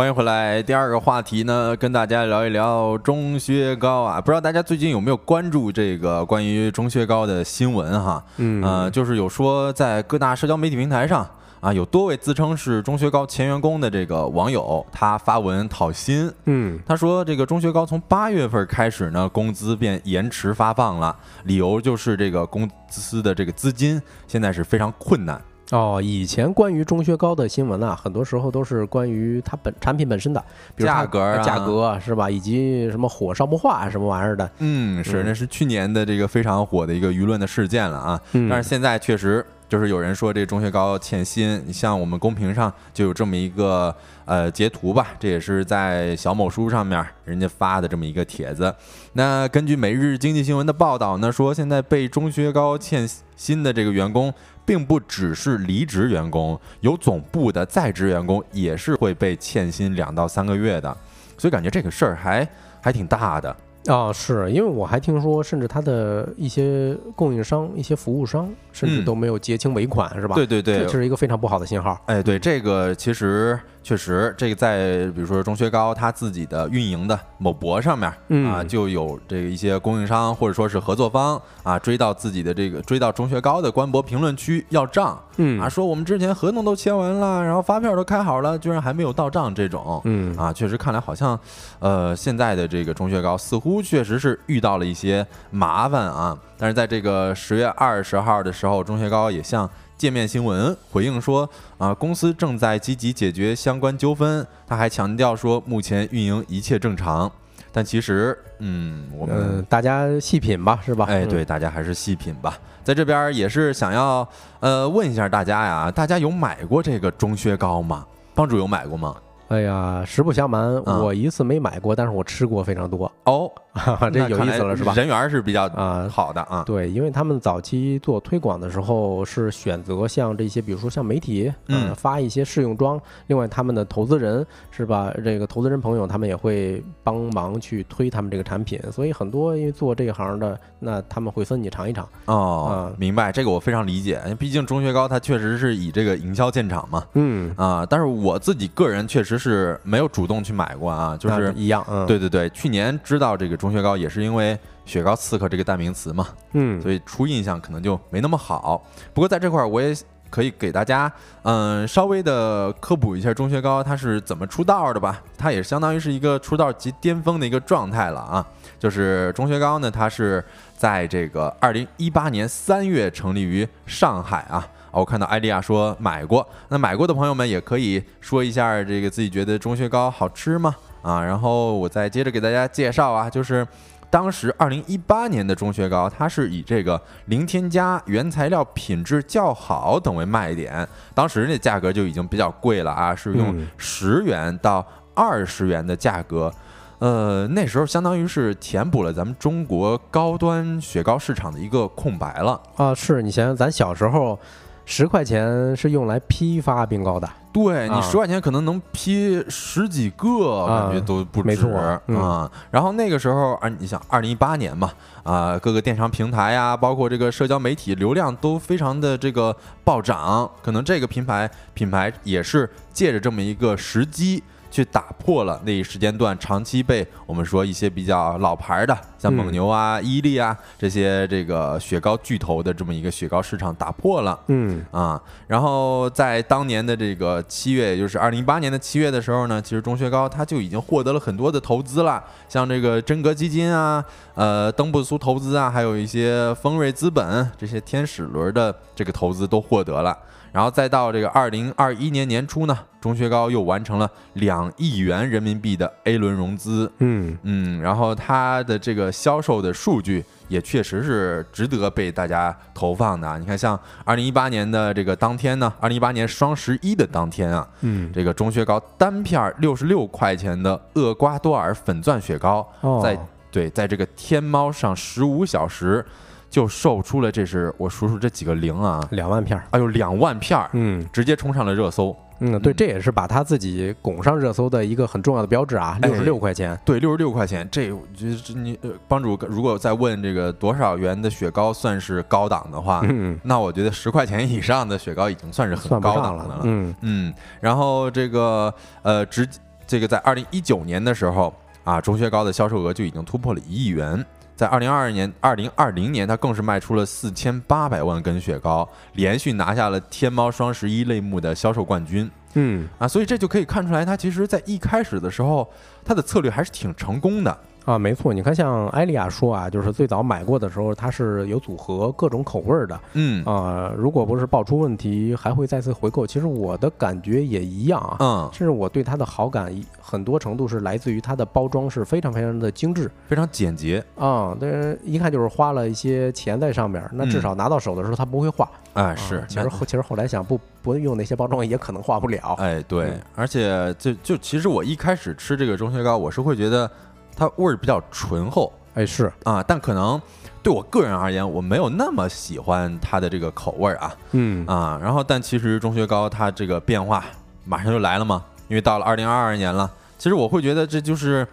欢迎回来，第二个话题呢，跟大家聊一聊中薛高啊。不知道大家最近有没有关注这个关于中薛高的新闻哈？嗯，呃，就是有说在各大社交媒体平台上啊，有多位自称是中薛高前员工的这个网友，他发文讨薪。嗯，他说这个中薛高从八月份开始呢，工资便延迟发放了，理由就是这个公司的这个资金现在是非常困难。哦，以前关于中薛高的新闻啊，很多时候都是关于它本产品本身的，比如价格、价格是吧？以及什么火烧不化什么玩意儿的。嗯，是，那是去年的这个非常火的一个舆论的事件了啊。但是现在确实就是有人说这中薛高欠薪，像我们公屏上就有这么一个呃截图吧，这也是在小某书上面人家发的这么一个帖子。那根据每日经济新闻的报道呢，说现在被中薛高欠薪的这个员工。并不只是离职员工，有总部的在职员工也是会被欠薪两到三个月的，所以感觉这个事儿还还挺大的。啊，是因为我还听说，甚至他的一些供应商、一些服务商，甚至都没有结清尾款，是吧？对对对，这是一个非常不好的信号。哎，对，这个其实确实，这个在比如说钟薛高他自己的运营的某博上面啊，就有这个一些供应商或者说是合作方啊，追到自己的这个追到钟薛高的官博评论区要账，嗯啊，说我们之前合同都签完了，然后发票都开好了，居然还没有到账，这种，嗯啊，确实看来好像，呃，现在的这个钟薛高似乎。确实是遇到了一些麻烦啊，但是在这个十月二十号的时候，钟薛高也向界面新闻回应说啊，公司正在积极解决相关纠纷。他还强调说，目前运营一切正常。但其实，嗯，我们大家细品吧，是吧？哎，对，大家还是细品吧。在这边也是想要呃问一下大家呀，大家有买过这个中靴高吗？帮主有买过吗？哎呀，实不相瞒，我一次没买过，但是我吃过非常多。哦，*laughs* 这有意思了，是吧？人缘是比较啊好的啊。对，因为他们早期做推广的时候是选择像这些，比如说像媒体，嗯，发一些试用装。另外，他们的投资人是吧？这个投资人朋友他们也会帮忙去推他们这个产品，所以很多因为做这一行的，那他们会分你尝一尝。哦，明白，这个我非常理解。毕竟钟薛高它确实是以这个营销见长嘛。嗯啊，但是我自己个人确实。是没有主动去买过啊，就是一样，嗯，对对对，去年知道这个钟薛高也是因为“雪糕刺客”这个代名词嘛，嗯，所以初印象可能就没那么好。不过在这块儿，我也可以给大家，嗯，稍微的科普一下钟薛高它是怎么出道的吧。它也相当于是一个出道即巅峰的一个状态了啊。就是钟薛高呢，它是在这个二零一八年三月成立于上海啊。我看到艾丽亚说买过，那买过的朋友们也可以说一下这个自己觉得钟薛高好吃吗？啊，然后我再接着给大家介绍啊，就是当时二零一八年的钟薛高，它是以这个零添加、原材料品质较好等为卖点，当时那价格就已经比较贵了啊，是用十元到二十元的价格，呃，那时候相当于是填补了咱们中国高端雪糕市场的一个空白了啊。是你想想，咱小时候。十块钱是用来批发冰糕的，对你十块钱可能能批十几个，感觉都不止啊。然后那个时候啊，你想二零一八年嘛，啊，各个电商平台呀，包括这个社交媒体流量都非常的这个暴涨，可能这个品牌品牌也是借着这么一个时机。去打破了那一时间段长期被我们说一些比较老牌的，像蒙牛啊、伊利啊这些这个雪糕巨头的这么一个雪糕市场打破了，嗯。啊，然后在当年的这个七月，也就是二零一八年的七月的时候呢，其实钟薛高它就已经获得了很多的投资了，像这个真格基金啊、呃登布苏投资啊，还有一些丰瑞资本这些天使轮的这个投资都获得了。然后再到这个二零二一年年初呢，钟薛高又完成了两亿元人民币的 A 轮融资。嗯嗯，然后它的这个销售的数据也确实是值得被大家投放的。你看，像二零一八年的这个当天呢，二零一八年双十一的当天啊，嗯，这个钟薛高单片六十六块钱的厄瓜多尔粉钻雪糕，在对，在这个天猫上十五小时。就售出了，这是我数数这几个零啊，两万片儿，哎呦，两万片儿，嗯，直接冲上了热搜，嗯，对，这也是把他自己拱上热搜的一个很重要的标志啊，六十六块钱，对，六十六块钱，这我觉得你帮主如果再问这个多少元的雪糕算是高档的话，嗯，*laughs* 那我觉得十块钱以上的雪糕已经算是很高档的了，嗯。嗯，然后这个呃，直这个在二零一九年的时候啊，钟薛高的销售额就已经突破了一亿元。在二零二二年、二零二零年，它更是卖出了四千八百万根雪糕，连续拿下了天猫双十一类目的销售冠军。嗯啊，所以这就可以看出来，它其实在一开始的时候，它的策略还是挺成功的。啊，没错，你看，像艾利亚说啊，就是最早买过的时候，它是有组合各种口味儿的，嗯啊，如果不是爆出问题，还会再次回购。其实我的感觉也一样啊，嗯，甚至我对它的好感很多程度是来自于它的包装是非常非常的精致，非常简洁啊，对，一看就是花了一些钱在上面，那至少拿到手的时候它不会化。哎，是，其实后其实后来想不不用那些包装也可能化不了。哎，对，而且就就其实我一开始吃这个钟薛高，我是会觉得。它味儿比较醇厚，哎是啊，但可能对我个人而言，我没有那么喜欢它的这个口味儿啊，嗯啊，然后但其实钟薛高它这个变化马上就来了嘛，因为到了二零二二年了，其实我会觉得这就是，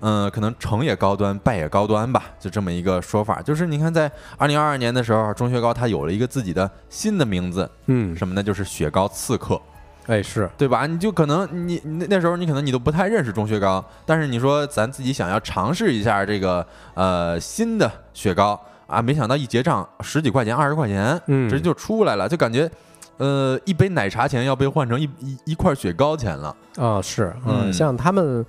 嗯，可能成也高端，败也高端吧，就这么一个说法。就是你看在二零二二年的时候，钟薛高它有了一个自己的新的名字，嗯，什么呢？就是雪糕刺客。哎，是对吧？你就可能你那那时候你可能你都不太认识钟薛高，但是你说咱自己想要尝试一下这个呃新的雪糕啊，没想到一结账十几块钱、二十块钱，直接就出来了，就感觉呃一杯奶茶钱要被换成一一一块雪糕钱了啊！是，嗯，像他们。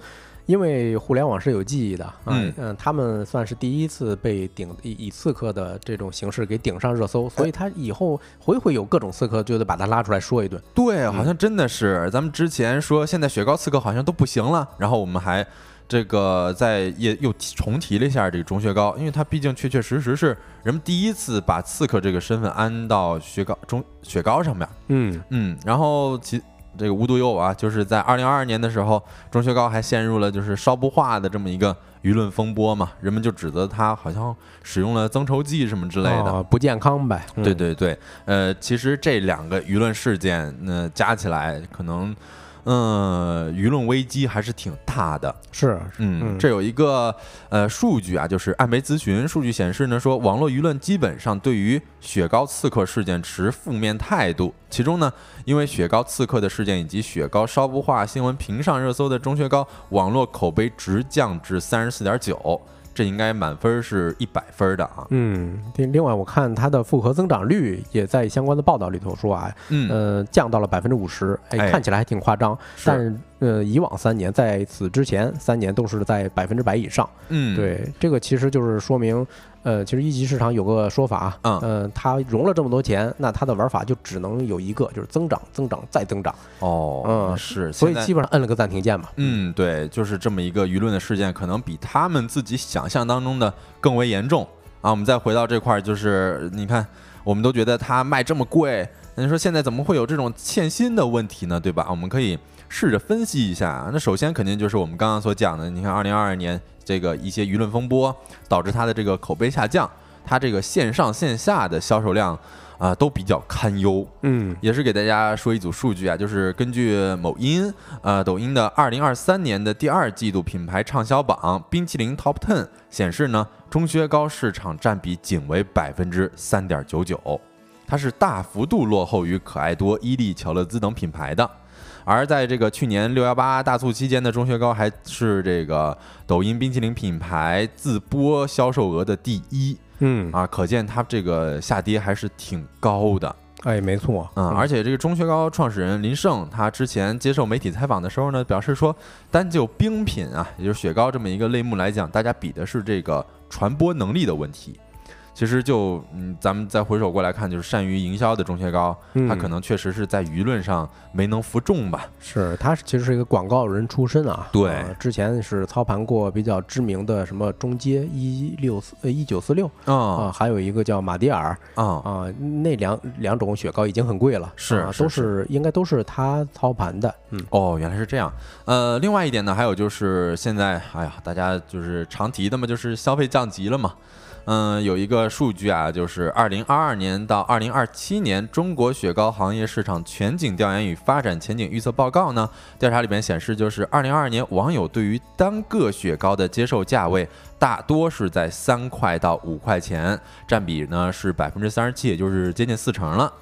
因为互联网是有记忆的，嗯嗯，他们算是第一次被顶以以刺客的这种形式给顶上热搜，所以他以后回回有各种刺客就得把他拉出来说一顿。对，好像真的是，咱们之前说现在雪糕刺客好像都不行了，然后我们还这个在也又重提了一下这个钟薛高，因为他毕竟确确实实是人们第一次把刺客这个身份安到雪糕中雪糕上面。嗯嗯，然后其。这个无独有偶啊，就是在二零二二年的时候，钟薛高还陷入了就是烧不化的这么一个舆论风波嘛，人们就指责他好像使用了增稠剂什么之类的，不健康呗。对对对，呃，其实这两个舆论事件，那加起来可能。嗯，舆论危机还是挺大的。是，嗯，这有一个呃数据啊，就是艾媒咨询数据显示呢，说网络舆论基本上对于雪糕刺客事件持负面态度。其中呢，因为雪糕刺客的事件以及雪糕烧不化新闻频上热搜的钟薛高，网络口碑直降至三十四点九。这应该满分是一百分的啊。嗯，另另外我看它的复合增长率也在相关的报道里头说啊，嗯，呃，降到了百分之五十，哎，看起来还挺夸张，但。呃，以往三年在此之前三年都是在百分之百以上。嗯，对，这个其实就是说明，呃，其实一级市场有个说法，嗯，它融了这么多钱，那它的玩法就只能有一个，就是增长、增长再增长。哦，嗯，是，所以基本上摁了个暂停键嘛。嗯，对，就是这么一个舆论的事件，可能比他们自己想象当中的更为严重啊。我们再回到这块儿，就是你看，我们都觉得它卖这么贵，那你说现在怎么会有这种欠薪的问题呢？对吧？我们可以。试着分析一下，那首先肯定就是我们刚刚所讲的，你看二零二二年这个一些舆论风波导致它的这个口碑下降，它这个线上线下的销售量啊都比较堪忧。嗯，也是给大家说一组数据啊，就是根据某音呃抖音的二零二三年的第二季度品牌畅销榜冰淇淋 Top Ten 显示呢，中薛高市场占比仅为百分之三点九九，它是大幅度落后于可爱多、伊利、巧乐兹等品牌的。而在这个去年六幺八大促期间的钟薛高还是这个抖音冰淇淋品牌自播销售额的第一，嗯啊，可见它这个下跌还是挺高的。哎，没错，嗯，而且这个钟薛高创始人林胜，他之前接受媒体采访的时候呢，表示说，单就冰品啊，也就是雪糕这么一个类目来讲，大家比的是这个传播能力的问题。其实就嗯，咱们再回首过来看，就是善于营销的钟薛高，他可能确实是在舆论上没能服众吧。是，他其实是一个广告人出身啊。对，之前是操盘过比较知名的什么中街一六四呃一九四六啊，还有一个叫马迭尔啊啊，那两两种雪糕已经很贵了，是都是应该都是他操盘的。嗯，哦，原来是这样。呃，另外一点呢，还有就是现在，哎呀，大家就是常提的嘛，就是消费降级了嘛。嗯，有一个数据啊，就是二零二二年到二零二七年中国雪糕行业市场全景调研与发展前景预测报告呢，调查里面显示，就是二零二二年网友对于单个雪糕的接受价位大多是在三块到五块钱，占比呢是百分之三十七，也就是接近四成了。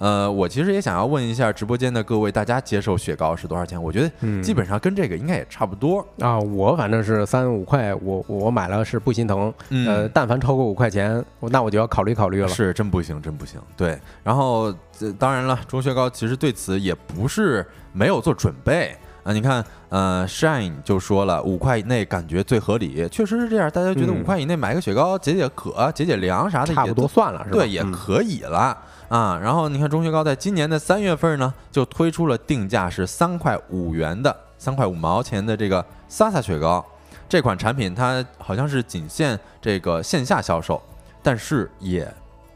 呃，我其实也想要问一下直播间的各位，大家接受雪糕是多少钱？我觉得基本上跟这个应该也差不多啊。我反正是三五块，我我买了是不心疼。呃，但凡超过五块钱，那我就要考虑考虑了。是真不行，真不行。对，然后当然了，钟雪糕其实对此也不是没有做准备啊。你看，呃，Shine 就说了，五块以内感觉最合理，确实是这样。大家觉得五块以内买个雪糕解解渴、解解凉啥的，差不多算了，是吧？对，也可以了。啊，然后你看钟薛高在今年的三月份呢，就推出了定价是三块五元的三块五毛钱的这个萨萨雪糕，这款产品它好像是仅限这个线下销售，但是也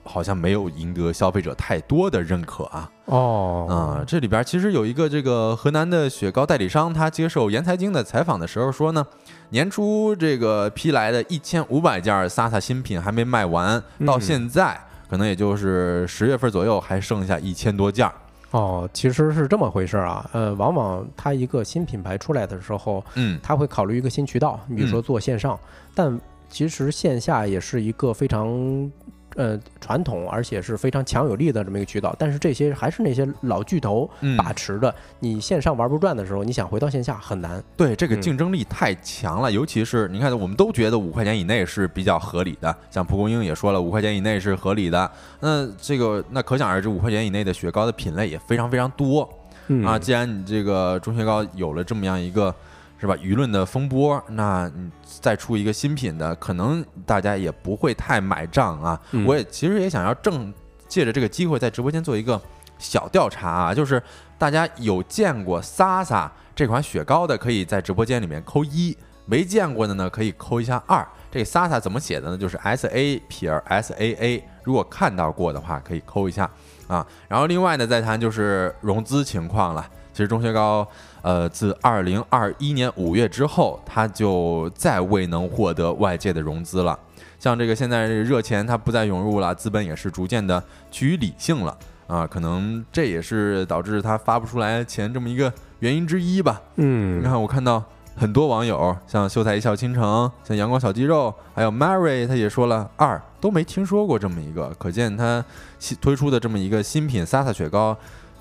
好像没有赢得消费者太多的认可啊。哦，啊，这里边其实有一个这个河南的雪糕代理商，他接受言财经的采访的时候说呢，年初这个批来的一千五百件萨萨新品还没卖完，到现在。可能也就是十月份左右，还剩下一千多件儿。哦，其实是这么回事儿啊。呃，往往它一个新品牌出来的时候，嗯，他会考虑一个新渠道，你比如说做线上，但其实线下也是一个非常。呃，传统而且是非常强有力的这么一个渠道，但是这些还是那些老巨头把持的。你线上玩不转的时候，你想回到线下很难。对，这个竞争力太强了，尤其是你看，我们都觉得五块钱以内是比较合理的。像蒲公英也说了，五块钱以内是合理的。那这个那可想而知，五块钱以内的雪糕的品类也非常非常多啊。既然你这个中雪糕有了这么样一个。是吧？舆论的风波，那你再出一个新品的，可能大家也不会太买账啊。我也其实也想要正借着这个机会，在直播间做一个小调查啊，就是大家有见过 Sasa 这款雪糕的，可以在直播间里面扣一；没见过的呢，可以扣一下二。这个 Sasa 怎么写的呢？就是 S A 撇 S A A。如果看到过的话，可以扣一下啊。然后另外呢，再谈就是融资情况了。其实钟薛高，呃，自二零二一年五月之后，他就再未能获得外界的融资了。像这个现在热钱它不再涌入了，资本也是逐渐的趋于理性了啊，可能这也是导致它发不出来钱这么一个原因之一吧。嗯，你看我看到很多网友，像秀才一笑倾城，像阳光小肌肉，还有 Mary，他也说了二都没听说过这么一个，可见他新推出的这么一个新品 Sasa 雪糕，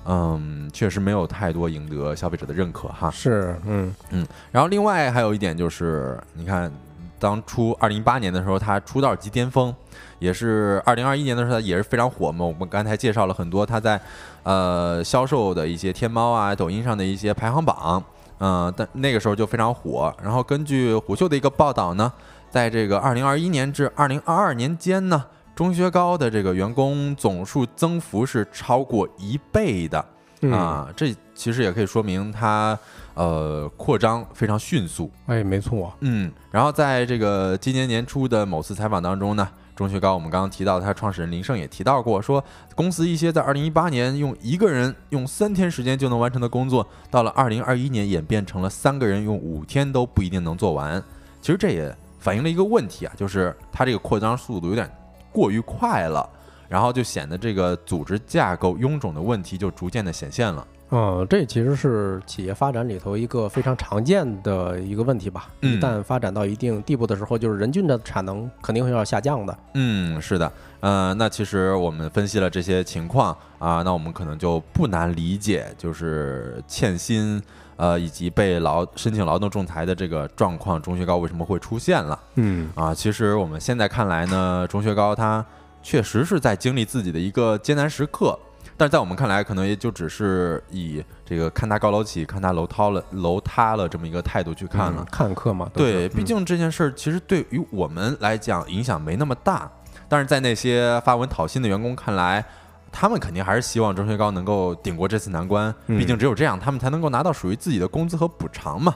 嗯，确实没有太多赢得消费者的认可哈。是，嗯嗯，然后另外还有一点就是，你看。当初二零一八年的时候，他出道即巅峰，也是二零二一年的时候，它也是非常火嘛。我们刚才介绍了很多他在呃销售的一些天猫啊、抖音上的一些排行榜，嗯、但那个时候就非常火。然后根据虎嗅的一个报道呢，在这个二零二一年至二零二二年间呢，钟薛高的这个员工总数增幅是超过一倍的嗯啊，这其实也可以说明它呃扩张非常迅速。哎，没错，嗯，然后在这个今年年初的某次采访当中呢，中学高我们刚刚提到他创始人林胜也提到过，说公司一些在二零一八年用一个人用三天时间就能完成的工作，到了二零二一年演变成了三个人用五天都不一定能做完。其实这也反映了一个问题啊，就是它这个扩张速度有点过于快了，然后就显得这个组织架构臃肿的问题就逐渐的显现了。嗯，这其实是企业发展里头一个非常常见的一个问题吧。嗯一旦发展到一定地步的时候，就是人均的产能肯定会要下降的。嗯，是的，呃，那其实我们分析了这些情况啊，那我们可能就不难理解，就是欠薪，呃，以及被劳申请劳动仲裁的这个状况，钟薛高为什么会出现了嗯啊？其实我们现在看来呢，钟薛高他确实是在经历自己的一个艰难时刻。但是在我们看来，可能也就只是以这个看他高楼起，看他楼塌了，楼塌了这么一个态度去看了嗯。看客嘛。对，毕竟这件事儿其实对于我们来讲影响没那么大，但是在那些发文讨薪的员工看来，他们肯定还是希望钟薛高能够顶过这次难关，嗯毕竟只有这样，他们才能够拿到属于自己的工资和补偿嘛。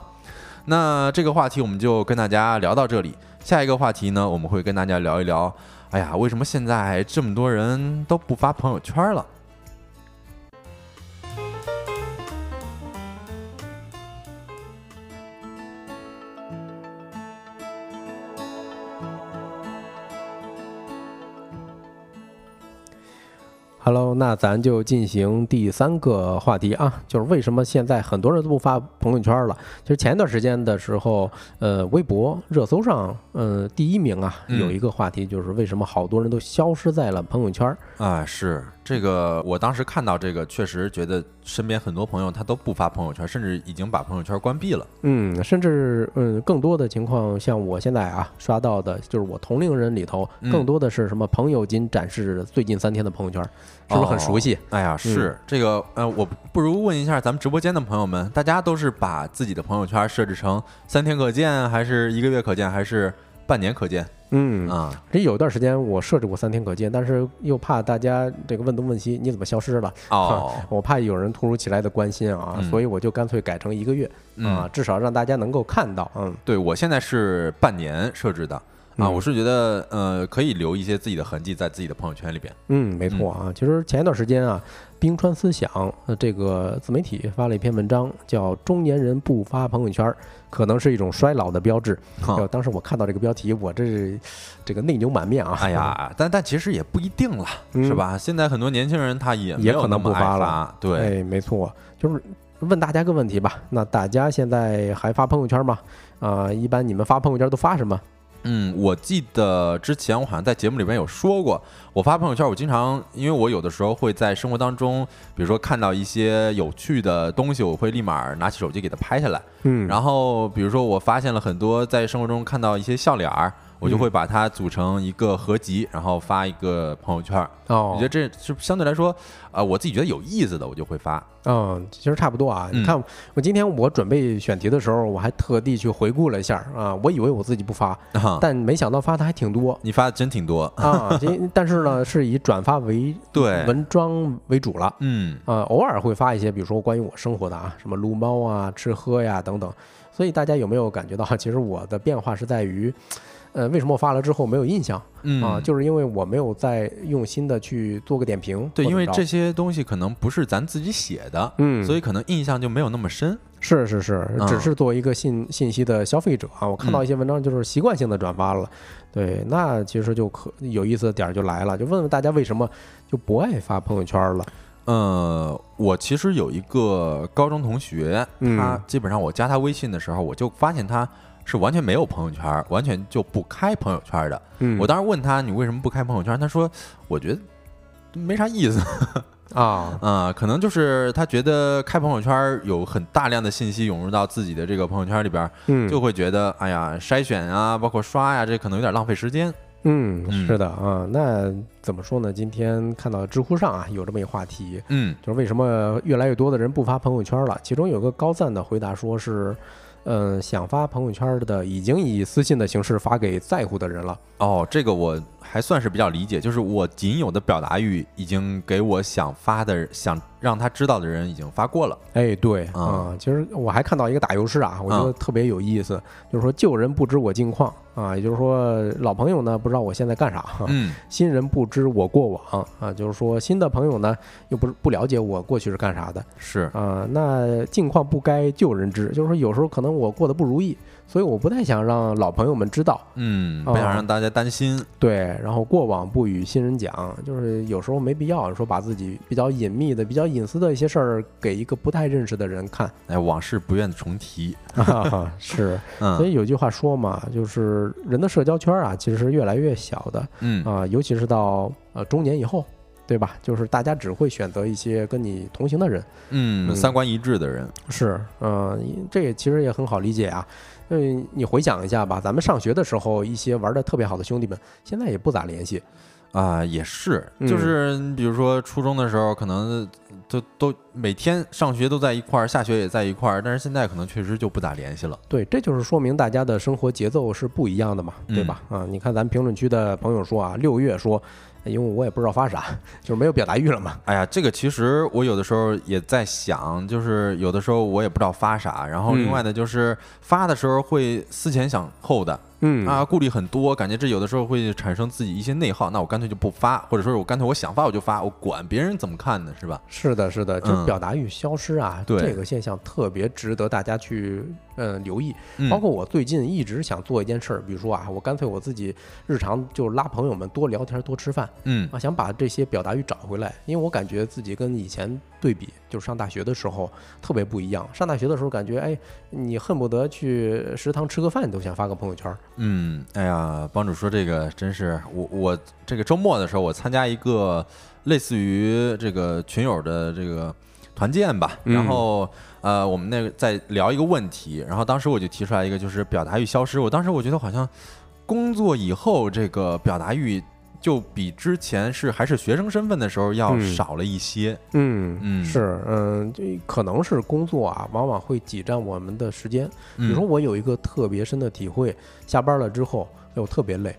那这个话题我们就跟大家聊到这里，下一个话题呢，我们会跟大家聊一聊，哎呀，为什么现在这么多人都不发朋友圈了？Hello，那咱就进行第三个话题啊，就是为什么现在很多人都不发朋友圈了？其实前一段时间的时候，呃，微博热搜上，呃，第一名啊，嗯有一个话题就是为什么好多人都消失在了朋友圈？啊，是这个，我当时看到这个，确实觉得身边很多朋友他都不发朋友圈，甚至已经把朋友圈关闭了。嗯，甚至嗯，更多的情况，像我现在啊刷到的，就是我同龄人里头，嗯更多的是什么朋友仅展示最近三天的朋友圈，是不是很熟悉？哎呀，是、这个，呃，我不如问一下咱们直播间的朋友们，大家都是把自己的朋友圈设置成三天可见，还是一个月可见，还是半年可见嗯，啊？这有一段时间我设置过三天可见，但是又怕大家这个问东问西，你怎么消失了？哦，*laughs* 我怕有人突如其来的关心啊，嗯所以我就干脆改成一个月啊，嗯，至少让大家能够看到。嗯对我现在是半年设置的啊，嗯我是觉得呃可以留一些自己的痕迹在自己的朋友圈里边。嗯，没错啊。其实前一段时间啊，冰川思想呃这个自媒体发了一篇文章，叫《中年人不发朋友圈，可能是一种衰老的标志》。当时我看到这个标题，我这这个内牛满面啊！*laughs* 哎，呀，但但其实也不一定了，嗯是吧？现在很多年轻人他也也可能不发了发对，哎，没错，就是问大家个问题吧。那大家现在还发朋友圈吗？啊、一般你们发朋友圈都发什么？嗯，我记得之前我好像在节目里边有说过，我发朋友圈，我经常因为我有的时候会在生活当中，比如说看到一些有趣的东西，我会立马拿起手机给它拍下来。嗯然后比如说我发现了很多在生活中看到一些笑脸儿，我就会把它组成一个合集，然后发一个朋友圈。哦，我觉得这是相对来说，啊，我自己觉得有意思的，我就会发。嗯，其实差不多啊。嗯你看，我今天我准备选题的时候，我还特地去回顾了一下啊，我以为我自己不发，啊，但没想到发的还挺多你发的真挺多。啊。这 *laughs* 但是呢，是以转发为 *laughs* 对文章为主了。嗯，啊，偶尔会发一些，比如说关于我生活的啊，什么撸猫啊、吃喝呀等等。所以大家有没有感觉到，其实我的变化是在于，呃，为什么我发了之后没有印象？嗯啊，就是因为我没有再用心的去做个点评。对，因为这些东西可能不是咱自己写的，嗯所以可能印象就没有那么深。是是是，嗯只是作为一个信信息的消费者啊，我看到一些文章就是习惯性的转发了，对，那其实就可有意思的点儿就来了，就问问大家为什么就不爱发朋友圈了？呃，我其实有一个高中同学，嗯他基本上我加他微信的时候，我就发现他是完全没有朋友圈，完全就不开朋友圈的。嗯我当时问他你为什么不开朋友圈，他说我觉得没啥意思。*laughs* 啊，啊、可能就是他觉得开朋友圈有很大量的信息涌入到自己的这个朋友圈里边，嗯，就会觉得哎呀筛选啊，包括刷呀、这可能有点浪费时间。嗯，嗯是的啊，那怎么说呢？今天看到知乎上啊有这么一个话题，嗯就是为什么越来越多的人不发朋友圈了？其中有个高赞的回答说是，嗯、想发朋友圈的已经以私信的形式发给在乎的人了。哦，这个我还算是比较理解，就是我仅有的表达欲已经给我想发的、想让他知道的人已经发过了。哎，对啊。啊，其实我还看到一个打油诗啊，我觉得啊。特别有意思，就是说旧人不知我近况啊，也就是说老朋友呢不知道我现在干啥，哈嗯。新人不知我过往啊，就是说新的朋友呢又不不了解我过去是干啥的是，啊，那近况不该旧人知，就是说有时候可能我过得不如意，所以我不太想让老朋友们知道，嗯，哦不想让大家担心。对，然后过往不与新人讲，就是有时候没必要说把自己比较隐秘的、比较隐私的一些事儿给一个不太认识的人看。哎，往事不愿重提。啊，*laughs* 是，所嗯以有句话说嘛，就是人的社交圈啊，其实是越来越小的嗯啊，尤其是到呃中年以后，对吧？就是大家只会选择一些跟你同行的人。嗯，嗯三观一致的人。是，嗯、这也其实也很好理解啊。嗯，你回想一下吧，咱们上学的时候，一些玩的特别好的兄弟们，现在也不咋联系。啊，也是，嗯就是你比如说初中的时候，可能都都每天上学都在一块儿，下学也在一块儿，但是现在可能确实就不咋联系了。对，这就是说明大家的生活节奏是不一样的嘛，对吧？啊，你看咱评论区的朋友说啊，六月说，哎因为我也不知道发啥，就是没有表达欲了嘛。哎呀，这个其实我有的时候也在想，就是有的时候我也不知道发啥，然后另外呢就是发的时候会思前想后的，嗯啊，顾虑很多，感觉这有的时候会产生自己一些内耗，那我干脆就不发，或者说我干脆我想发我就发，我管别人怎么看呢，是吧？是的，是的，就表达欲消失啊，对这个现象特别值得大家去嗯留意。嗯包括我最近一直想做一件事儿，比如说啊，我干脆我自己日常就拉朋友们多聊天、多吃饭嗯啊，想把这些表达欲找回来，因为我感觉自己跟以前对比，就是上大学的时候特别不一样。上大学的时候感觉，哎，你恨不得去食堂吃个饭都想发个朋友圈。嗯，哎呀，帮主说这个真是我我这个周末的时候，我参加一个类似于这个群友的这个团建吧，嗯然后呃，我们那个在聊一个问题，然后当时我就提出来一个，就是表达欲消失。我当时我觉得好像工作以后这个表达欲就比之前是还是学生身份的时候要嗯少了一些。嗯嗯是，嗯，这可能是工作啊，往往会挤占我们的时间。比如说，嗯我有一个特别深的体会，下班了之后，哎，我特别累，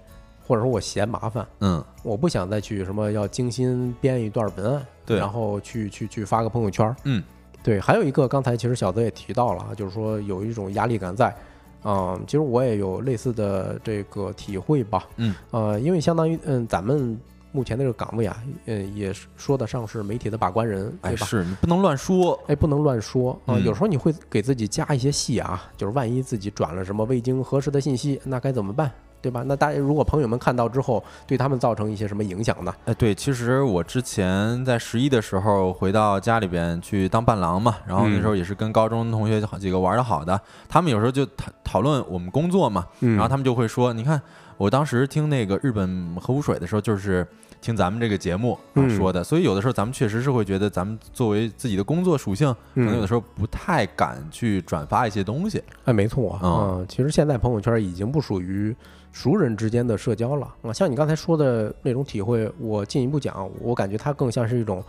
或者说我嫌麻烦，嗯我不想再去什么要精心编一段文案，对然后去去去发个朋友圈。嗯，对，还有一个刚才其实小泽也提到了啊，就是说有一种压力感在。嗯，其实我也有类似的这个体会吧。嗯，呃，因为相当于嗯，咱们目前的这个岗位啊，嗯，也是说得上是媒体的把关人，哎，对吧？是你不能乱说。哎，不能乱说啊、嗯有时候你会给自己加一些戏啊，就是万一自己转了什么未经核实的信息，那该怎么办？对吧？那大家如果朋友们看到之后，对他们造成一些什么影响呢？哎，对，其实我之前在十一的时候回到家里边去当伴郎嘛，然后那时候也是跟高中同学好几个玩的好的，他们有时候就讨讨论我们工作嘛，嗯然后他们就会说，你看我当时听那个日本核污水的时候，就是听咱们这个节目啊嗯说的，所以有的时候咱们确实是会觉得，咱们作为自己的工作属性，可能有的时候不太敢去转发一些东西。哎，没错啊、嗯其实现在朋友圈已经不属于熟人之间的社交了啊。像你刚才说的那种体会，我进一步讲，我感觉它更像是一种，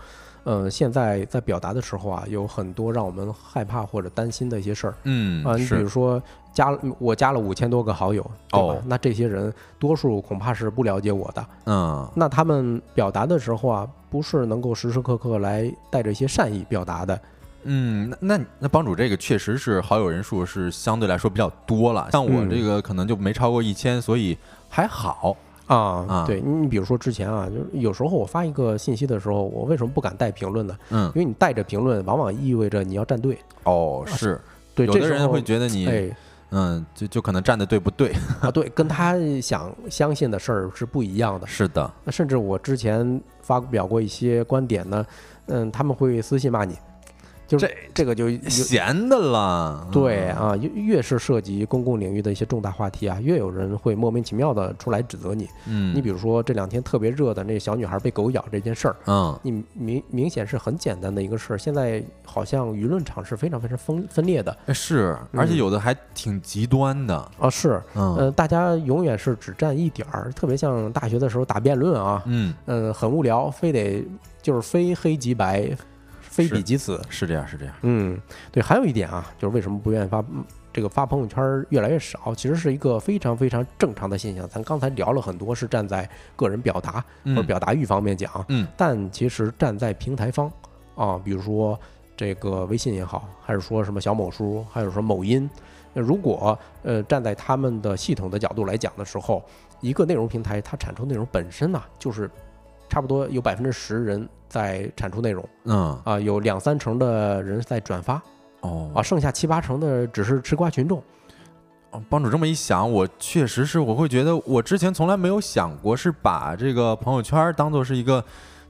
嗯、现在在表达的时候啊，有很多让我们害怕或者担心的一些事儿嗯啊。你比如，说加了我加了五千多个好友，对吧？哦。那这些人多数恐怕是不了解我的，嗯。那他们表达的时候啊，不是能够时时刻刻来带着一些善意表达的，嗯，那那那帮主这个确实是好友人数是相对来说比较多了，像我这个可能就没超过一千，所以还好啊。对你比如说之前啊，就是有时候我发一个信息的时候，我为什么不敢带评论呢？嗯，因为你带着评论，往往意味着你要站队。哦，是，对，有的人会觉得你。嗯，就就可能站的对不对 *laughs* 啊？对，跟他想相信的事儿是不一样的。*laughs* 是的，那甚至我之前发表过一些观点呢，嗯，他们会私信骂你。就这这个就闲的了，对啊，越越是涉及公共领域的一些重大话题啊，越有人会莫名其妙的出来指责你。嗯，你比如说这两天特别热的那小女孩被狗咬这件事儿，嗯，你明明显是很简单的一个事儿，现在好像舆论场是非常非常分分裂的。是，而且有的还挺极端的啊。是，嗯，大家永远是只站一点儿，特别像大学的时候打辩论啊，嗯嗯，很无聊，非得就是非黑即白。非彼即此，是这样，是这样。嗯，对，还有一点啊，就是为什么不愿意发这个发朋友圈越来越少，其实是一个非常非常正常的现象。咱刚才聊了很多，是站在个人表达或者表达欲方面讲，嗯，但其实站在平台方啊，比如说这个微信也好，还是说什么小某书，还有说某音，那如果呃站在他们的系统的角度来讲的时候，一个内容平台它产出内容本身呢，就是差不多有百分之十人。在产出内容，嗯啊，有两三成的人在转发，哦啊，剩下七八成的只是吃瓜群众。哦，帮主这么一想，我确实是，我会觉得我之前从来没有想过是把这个朋友圈当做是一个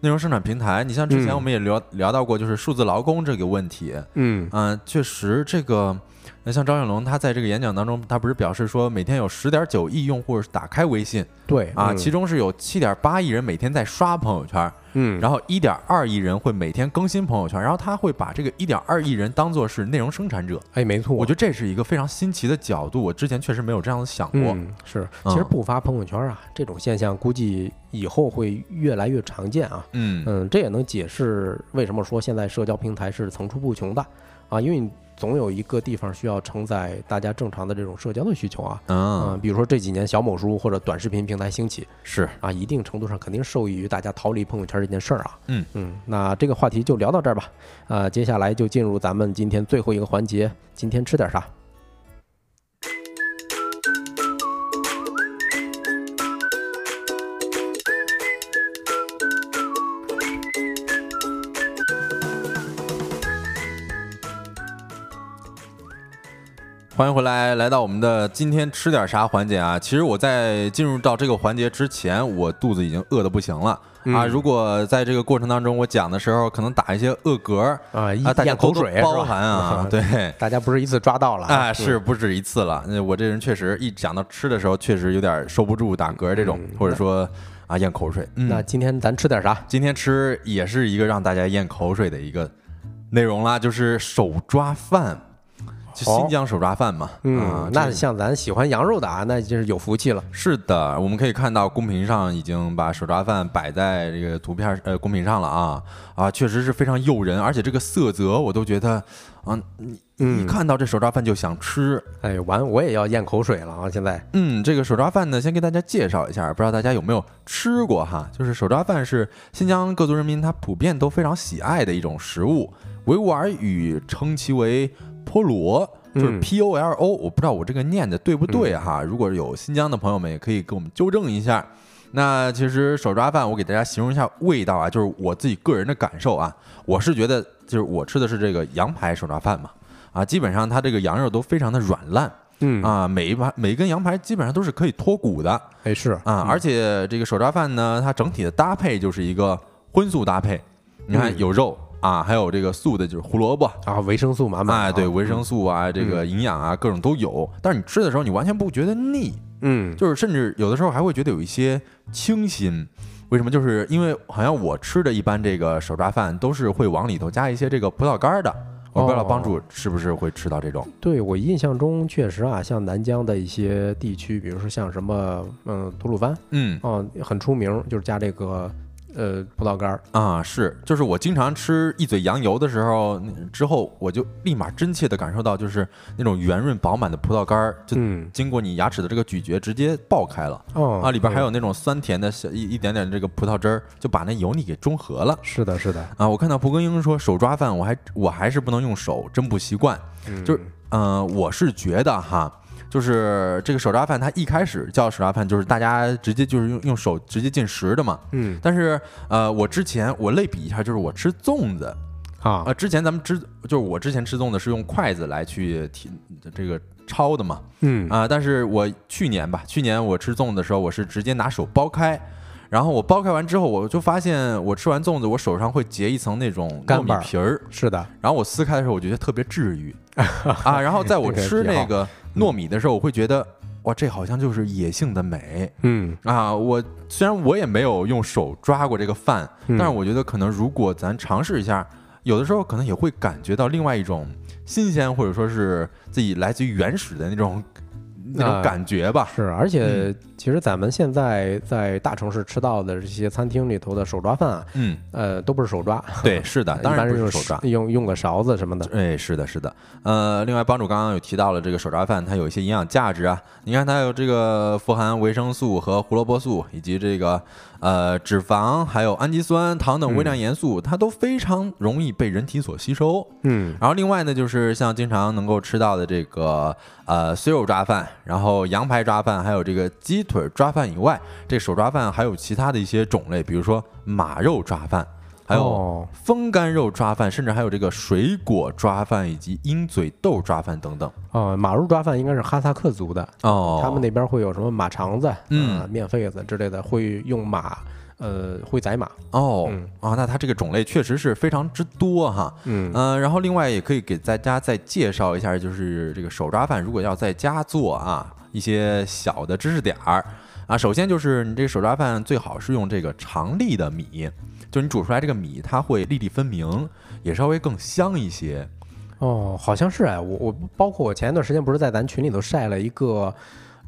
内容生产平台。你像之前我们也聊聊到过，就是数字劳工这个问题，嗯嗯，确实这个。那像张小龙，他在这个演讲当中，他不是表示说，每天有十点九亿用户打开微信，对啊，其中是有七点八亿人每天在刷朋友圈，嗯，然后一点二亿人会每天更新朋友圈，然后他会把这个一点二亿人当做是内容生产者，哎，没错，我觉得这是一个非常新奇的角度，我之前确实没有这样想过。是，其实不发朋友圈啊，这种现象估计以后会越来越常见啊，嗯嗯，这也能解释为什么说现在社交平台是层出不穷的啊，因为。总有一个地方需要承载大家正常的这种社交的需求啊，嗯，比如说这几年小某书或者短视频平台兴起，是。啊，一定程度上肯定受益于大家逃离朋友圈这件事儿啊，嗯。嗯，那这个话题就聊到这儿吧，啊，接下来就进入咱们今天最后一个环节，今天吃点啥？欢迎回来，来到我们的今天吃点啥环节啊？其实我在进入到这个环节之前，我肚子已经饿得不行了啊！如果在这个过程当中我讲的时候，可能打一些饿嗝啊，咽口水包含啊，*laughs* 对，大家不是一次抓到了啊，是不止一次了。我这人确实一讲到吃的时候，确实有点收不住打嗝这种，或者说啊咽口水。那今天咱吃点啥？今天吃也是一个让大家咽口水的一个内容啦，就是手抓饭。新疆手抓饭嘛，嗯，那像咱喜欢羊肉的啊，那就是有福气了。是的，我们可以看到公屏上已经把手抓饭摆在这个图片呃公屏上了啊啊，确实是非常诱人，而且这个色泽我都觉得啊，你一看到这手抓饭就想吃。哎，完我也要咽口水了啊！现在，嗯，这个手抓饭呢，先给大家介绍一下，不知道大家有没有吃过哈？就是手抓饭是新疆各族人民他普遍都非常喜爱的一种食物，维吾尔语称其为。菠萝就是 P O L O，我不知道我这个念的对不对哈。如果有新疆的朋友们，也可以给我们纠正一下。那其实手抓饭，我给大家形容一下味道啊，就是我自己个人的感受啊。我是觉得，就是我吃的是这个羊排手抓饭嘛，啊，基本上它这个羊肉都非常的软烂，嗯啊，每一盘每一根羊排基本上都是可以脱骨的，哎是啊，而且这个手抓饭呢，它整体的搭配就是一个荤素搭配，你看有肉。啊，还有这个素的，就是胡萝卜啊，维生素满满。哎，对，维生素啊，这个营养啊，各种都有。但是你吃的时候，你完全不觉得腻，嗯，就是甚至有的时候还会觉得有一些清新。为什么？就是因为好像我吃的一般这个手抓饭都是会往里头加一些这个葡萄干的。我不知道帮助是不是会吃到这种？对我印象中确实啊，像南疆的一些地区，比如说像什么嗯吐鲁番，嗯，哦，很出名，就是加这个。呃葡萄干儿啊，是，就是我经常吃一嘴羊油的时候，之后我就立马真切的感受到，就是那种圆润饱满的葡萄干儿，就经过你牙齿的这个咀嚼，直接爆开了。哦，啊，里边还有那种酸甜的小一一点点这个葡萄汁儿，就把那油腻给中和了。是的，是的。啊，我看到蒲公英说手抓饭，我还我还是不能用手，真不习惯。就是，嗯，我是觉得哈。就是这个手抓饭，它一开始叫手抓饭，就是大家直接就是用用手直接进食的嘛。嗯。但是呃，我之前我类比一下，就是我吃粽子啊，呃，之前咱们吃就是我之前吃粽子是用筷子来去提这个抄的嘛。嗯。啊，但是我去年吧，去年我吃粽子的时候，我是直接拿手剥开，然后我剥开完之后，我就发现我吃完粽子，我手上会结一层那种糯米皮儿。是的。然后我撕开的时候，我觉得特别治愈 *laughs* 啊。然后在我吃那个。糯米的时候，我会觉得哇，这好像就是野性的美。嗯啊，我虽然我也没有用手抓过这个饭，但是我觉得可能如果咱尝试一下，有的时候可能也会感觉到另外一种新鲜，或者说是自己来自于原始的那种。那种感觉吧，是，而且其实咱们现在在大城市吃到的这些餐厅里头的手抓饭啊，嗯，呃，都不是手抓，对，是的，*laughs* 当然是用手抓，用用个勺子什么的，哎，是的，是的，呃，另外帮主刚刚有提到了这个手抓饭，它有一些营养价值啊，你看它有这个富含维生素和胡萝卜素，以及这个。呃，脂肪还有氨基酸、糖等微量元素，它都非常容易被人体所吸收。嗯，然后另外呢，就是像经常能够吃到的这个呃碎肉抓饭，然后羊排抓饭，还有这个鸡腿抓饭以外，这手抓饭还有其他的一些种类，比如说马肉抓饭。还有风干肉抓饭，甚至还有这个水果抓饭，以及鹰嘴豆抓饭等等。哦，马肉抓饭应该是哈萨克族的哦，他们那边会有什么马肠子、嗯，面肺子之类的，会用马，呃，会宰马。哦，啊，那它这个种类确实是非常之多哈。嗯嗯，然后另外也可以给大家再介绍一下，就是这个手抓饭，如果要在家做啊，一些小的知识点儿啊。首先就是你这个手抓饭最好是用这个长粒的米。就你煮出来这个米，它会粒粒分明，也稍微更香一些。哦，好像是哎，我我包括我前一段时间不是在咱群里头晒了一个，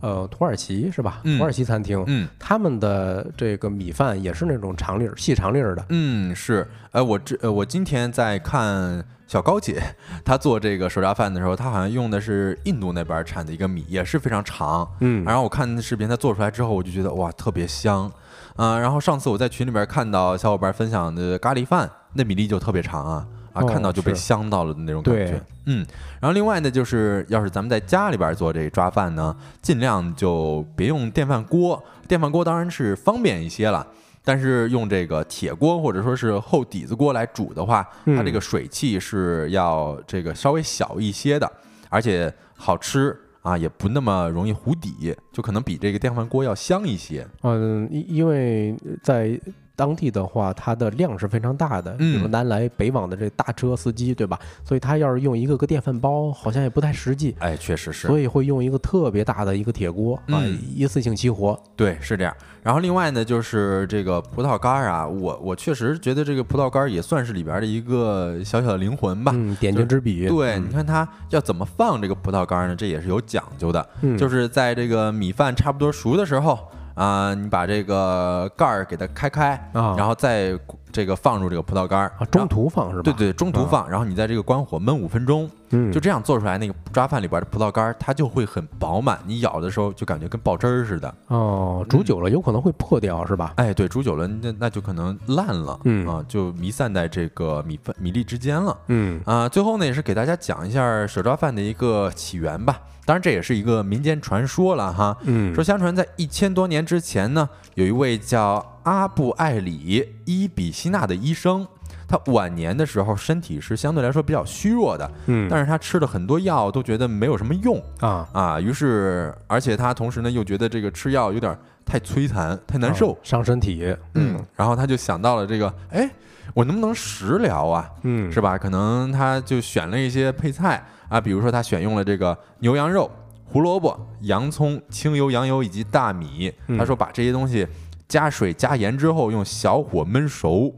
呃，土耳其是吧？土耳其餐厅，嗯，他们的这个米饭也是那种长粒儿、细长粒儿的。嗯，是。哎，我这呃，我今天在看小高姐她做这个手抓饭的时候，她好像用的是印度那边产的一个米，也是非常长。嗯，然后我看视频，她做出来之后，我就觉得哇，特别香。啊，然后上次我在群里边看到小伙伴分享的咖喱饭，那米粒就特别长啊，啊，看到就被香到了的那种感觉。嗯，然后另外呢，就是要是咱们在家里边做这抓饭呢，尽量就别用电饭锅，电饭锅当然是方便一些了，但是用这个铁锅或者说是厚底子锅来煮的话，它这个水汽是要这个稍微小一些的，而且好吃。啊，也不那么容易糊底，就可能比这个电饭锅要香一些。嗯，因因为在。当地的话，它的量是非常大的，比如南来北往的这大车司机，对吧？所以他要是用一个个电饭煲，好像也不太实际。哎，确实是。所以会用一个特别大的一个铁锅啊，一次性起火。对，是这样。然后另外呢，就是这个葡萄干儿啊，我我确实觉得这个葡萄干儿也算是里边的一个小小的灵魂吧，嗯，点睛之笔。对，你看它要怎么放这个葡萄干儿呢？这也是有讲究的，就是在这个米饭差不多熟的时候。啊，你把这个盖儿给它开开，然后再这个放入这个葡萄干儿，中途放是吧？对对，中途放，然后你在这个关火焖五分钟，就这样做出来那个抓饭里边的葡萄干儿，它就会很饱满，你咬的时候就感觉跟爆汁儿似的。哦，煮久了有可能会破掉是吧？哎，对，煮久了那那就可能烂了，啊，就弥散在这个米饭米粒之间了。嗯啊，最后呢也是给大家讲一下手抓饭的一个起源吧。当然，这也是一个民间传说了哈。嗯，说相传在一千多年之前呢，有一位叫阿布艾里伊比希纳的医生，他晚年的时候身体是相对来说比较虚弱的。嗯，但是他吃了很多药，都觉得没有什么用啊啊。于是，而且他同时呢又觉得这个吃药有点太摧残、太难受，伤身体。嗯，然后他就想到了这个，哎，我能不能食疗啊？嗯，是吧？可能他就选了一些配菜。啊，比如说他选用了这个牛羊肉、胡萝卜、洋葱、清油、羊油以及大米。他说把这些东西加水加盐之后，用小火焖熟。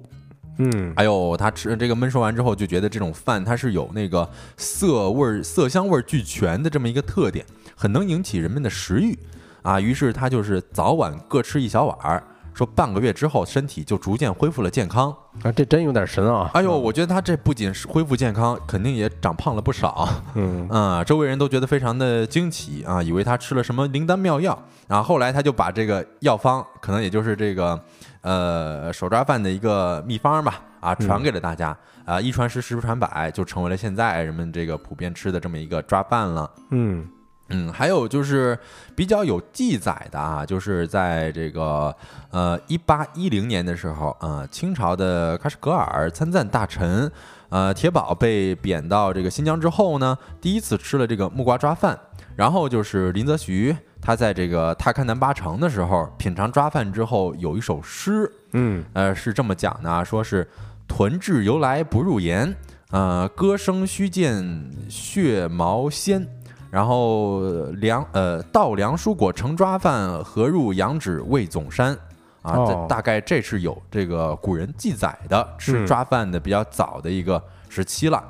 嗯，还有他吃这个焖熟完之后，就觉得这种饭它是有那个色味、色香味俱全的这么一个特点，很能引起人们的食欲。啊，于是他就是早晚各吃一小碗儿，说半个月之后身体就逐渐恢复了健康啊，这真有点神啊！哎呦，我觉得他这不仅是恢复健康，肯定也长胖了不少。嗯啊，*laughs* 周围人都觉得非常的惊奇啊，以为他吃了什么灵丹妙药。然后后来他就把这个药方，可能也就是这个呃手抓饭的一个秘方吧，啊传给了大家啊，一传十，十传百，就成为了现在人们这个普遍吃的这么一个抓饭了。嗯。嗯，还有就是比较有记载的啊，就是在这个呃一八一零年的时候啊，清朝的喀什噶尔参赞大臣呃铁宝被贬到这个新疆之后呢，第一次吃了这个木瓜抓饭。然后就是林则徐他在这个踏勘南八城的时候品尝抓饭之后，有一首诗，嗯，呃是这么讲的啊，说是屯至由来不入言，呃歌声须见血毛鲜。然后梁呃稻粱蔬果成抓饭，何入羊脂味总山啊？这大概这是有这个古人记载的吃抓饭的比较早的一个时期了。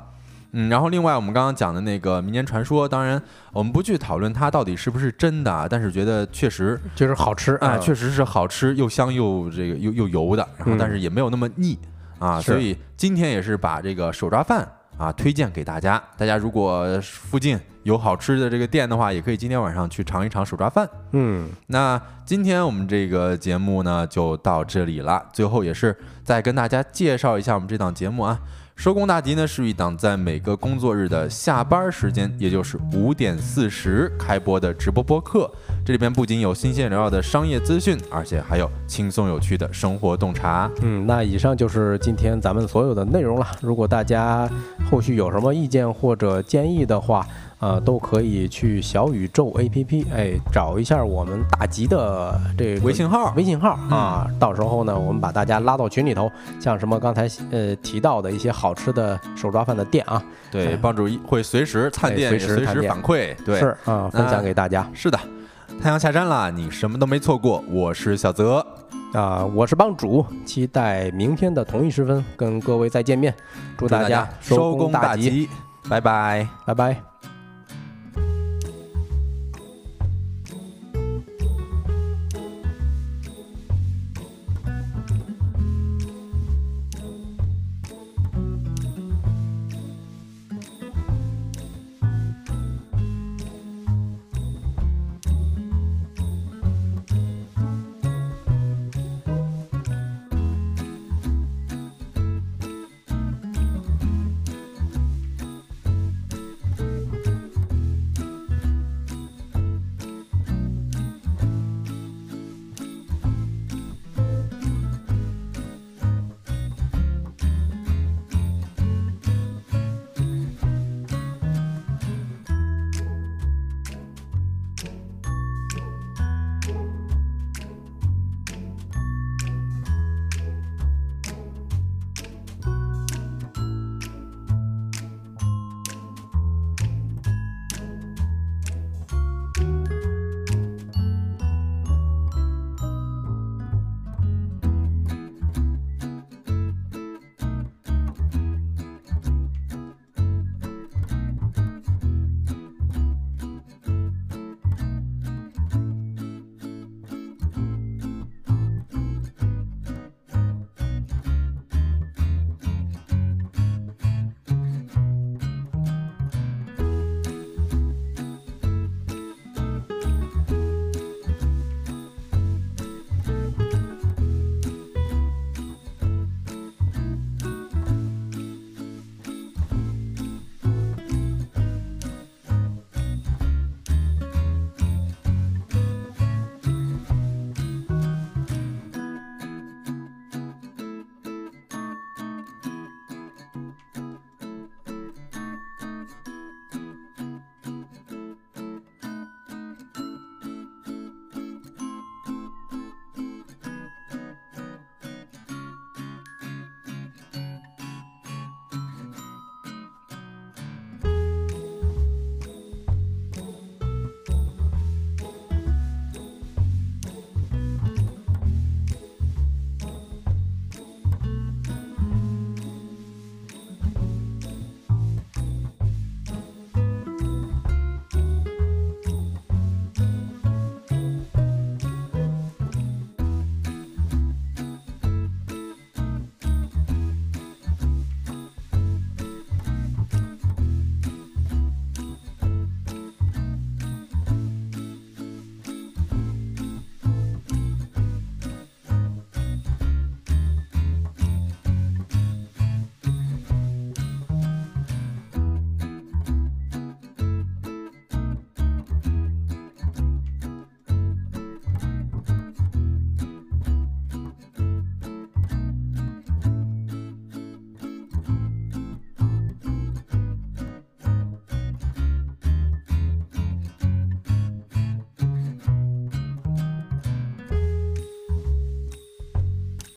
嗯，然后另外我们刚刚讲的那个民间传说，当然我们不去讨论它到底是不是真的啊，但是觉得确实就是好吃啊，确实是好吃，又香又这个又又油的，然后但是也没有那么腻啊。所以今天也是把这个手抓饭啊推荐给大家，大家如果附近。有好吃的这个店的话，也可以今天晚上去尝一尝手抓饭。嗯，那今天我们这个节目呢就到这里了。最后也是再跟大家介绍一下我们这档节目啊。收工大吉呢是一档在每个工作日的下班时间，也就是五点四十开播的直播播客。这里边不仅有新鲜热闹的商业资讯，而且还有轻松有趣的生活洞察。嗯，那以上就是今天咱们所有的内容了。如果大家后续有什么意见或者建议的话，呃，都可以去小宇宙 APP，哎，找一下我们大吉的这微信号，微信号啊。到时候呢，我们把大家拉到群里头，像什么刚才呃提到的一些好吃的手抓饭的店啊，对，帮主会随时探店，随时反馈，对，是啊，分享给大家。是的，太阳下山了，你什么都没错过。我是小泽啊，我是帮主，期待明天的同一时分跟各位再见面。祝大家收工大吉，拜拜，拜拜。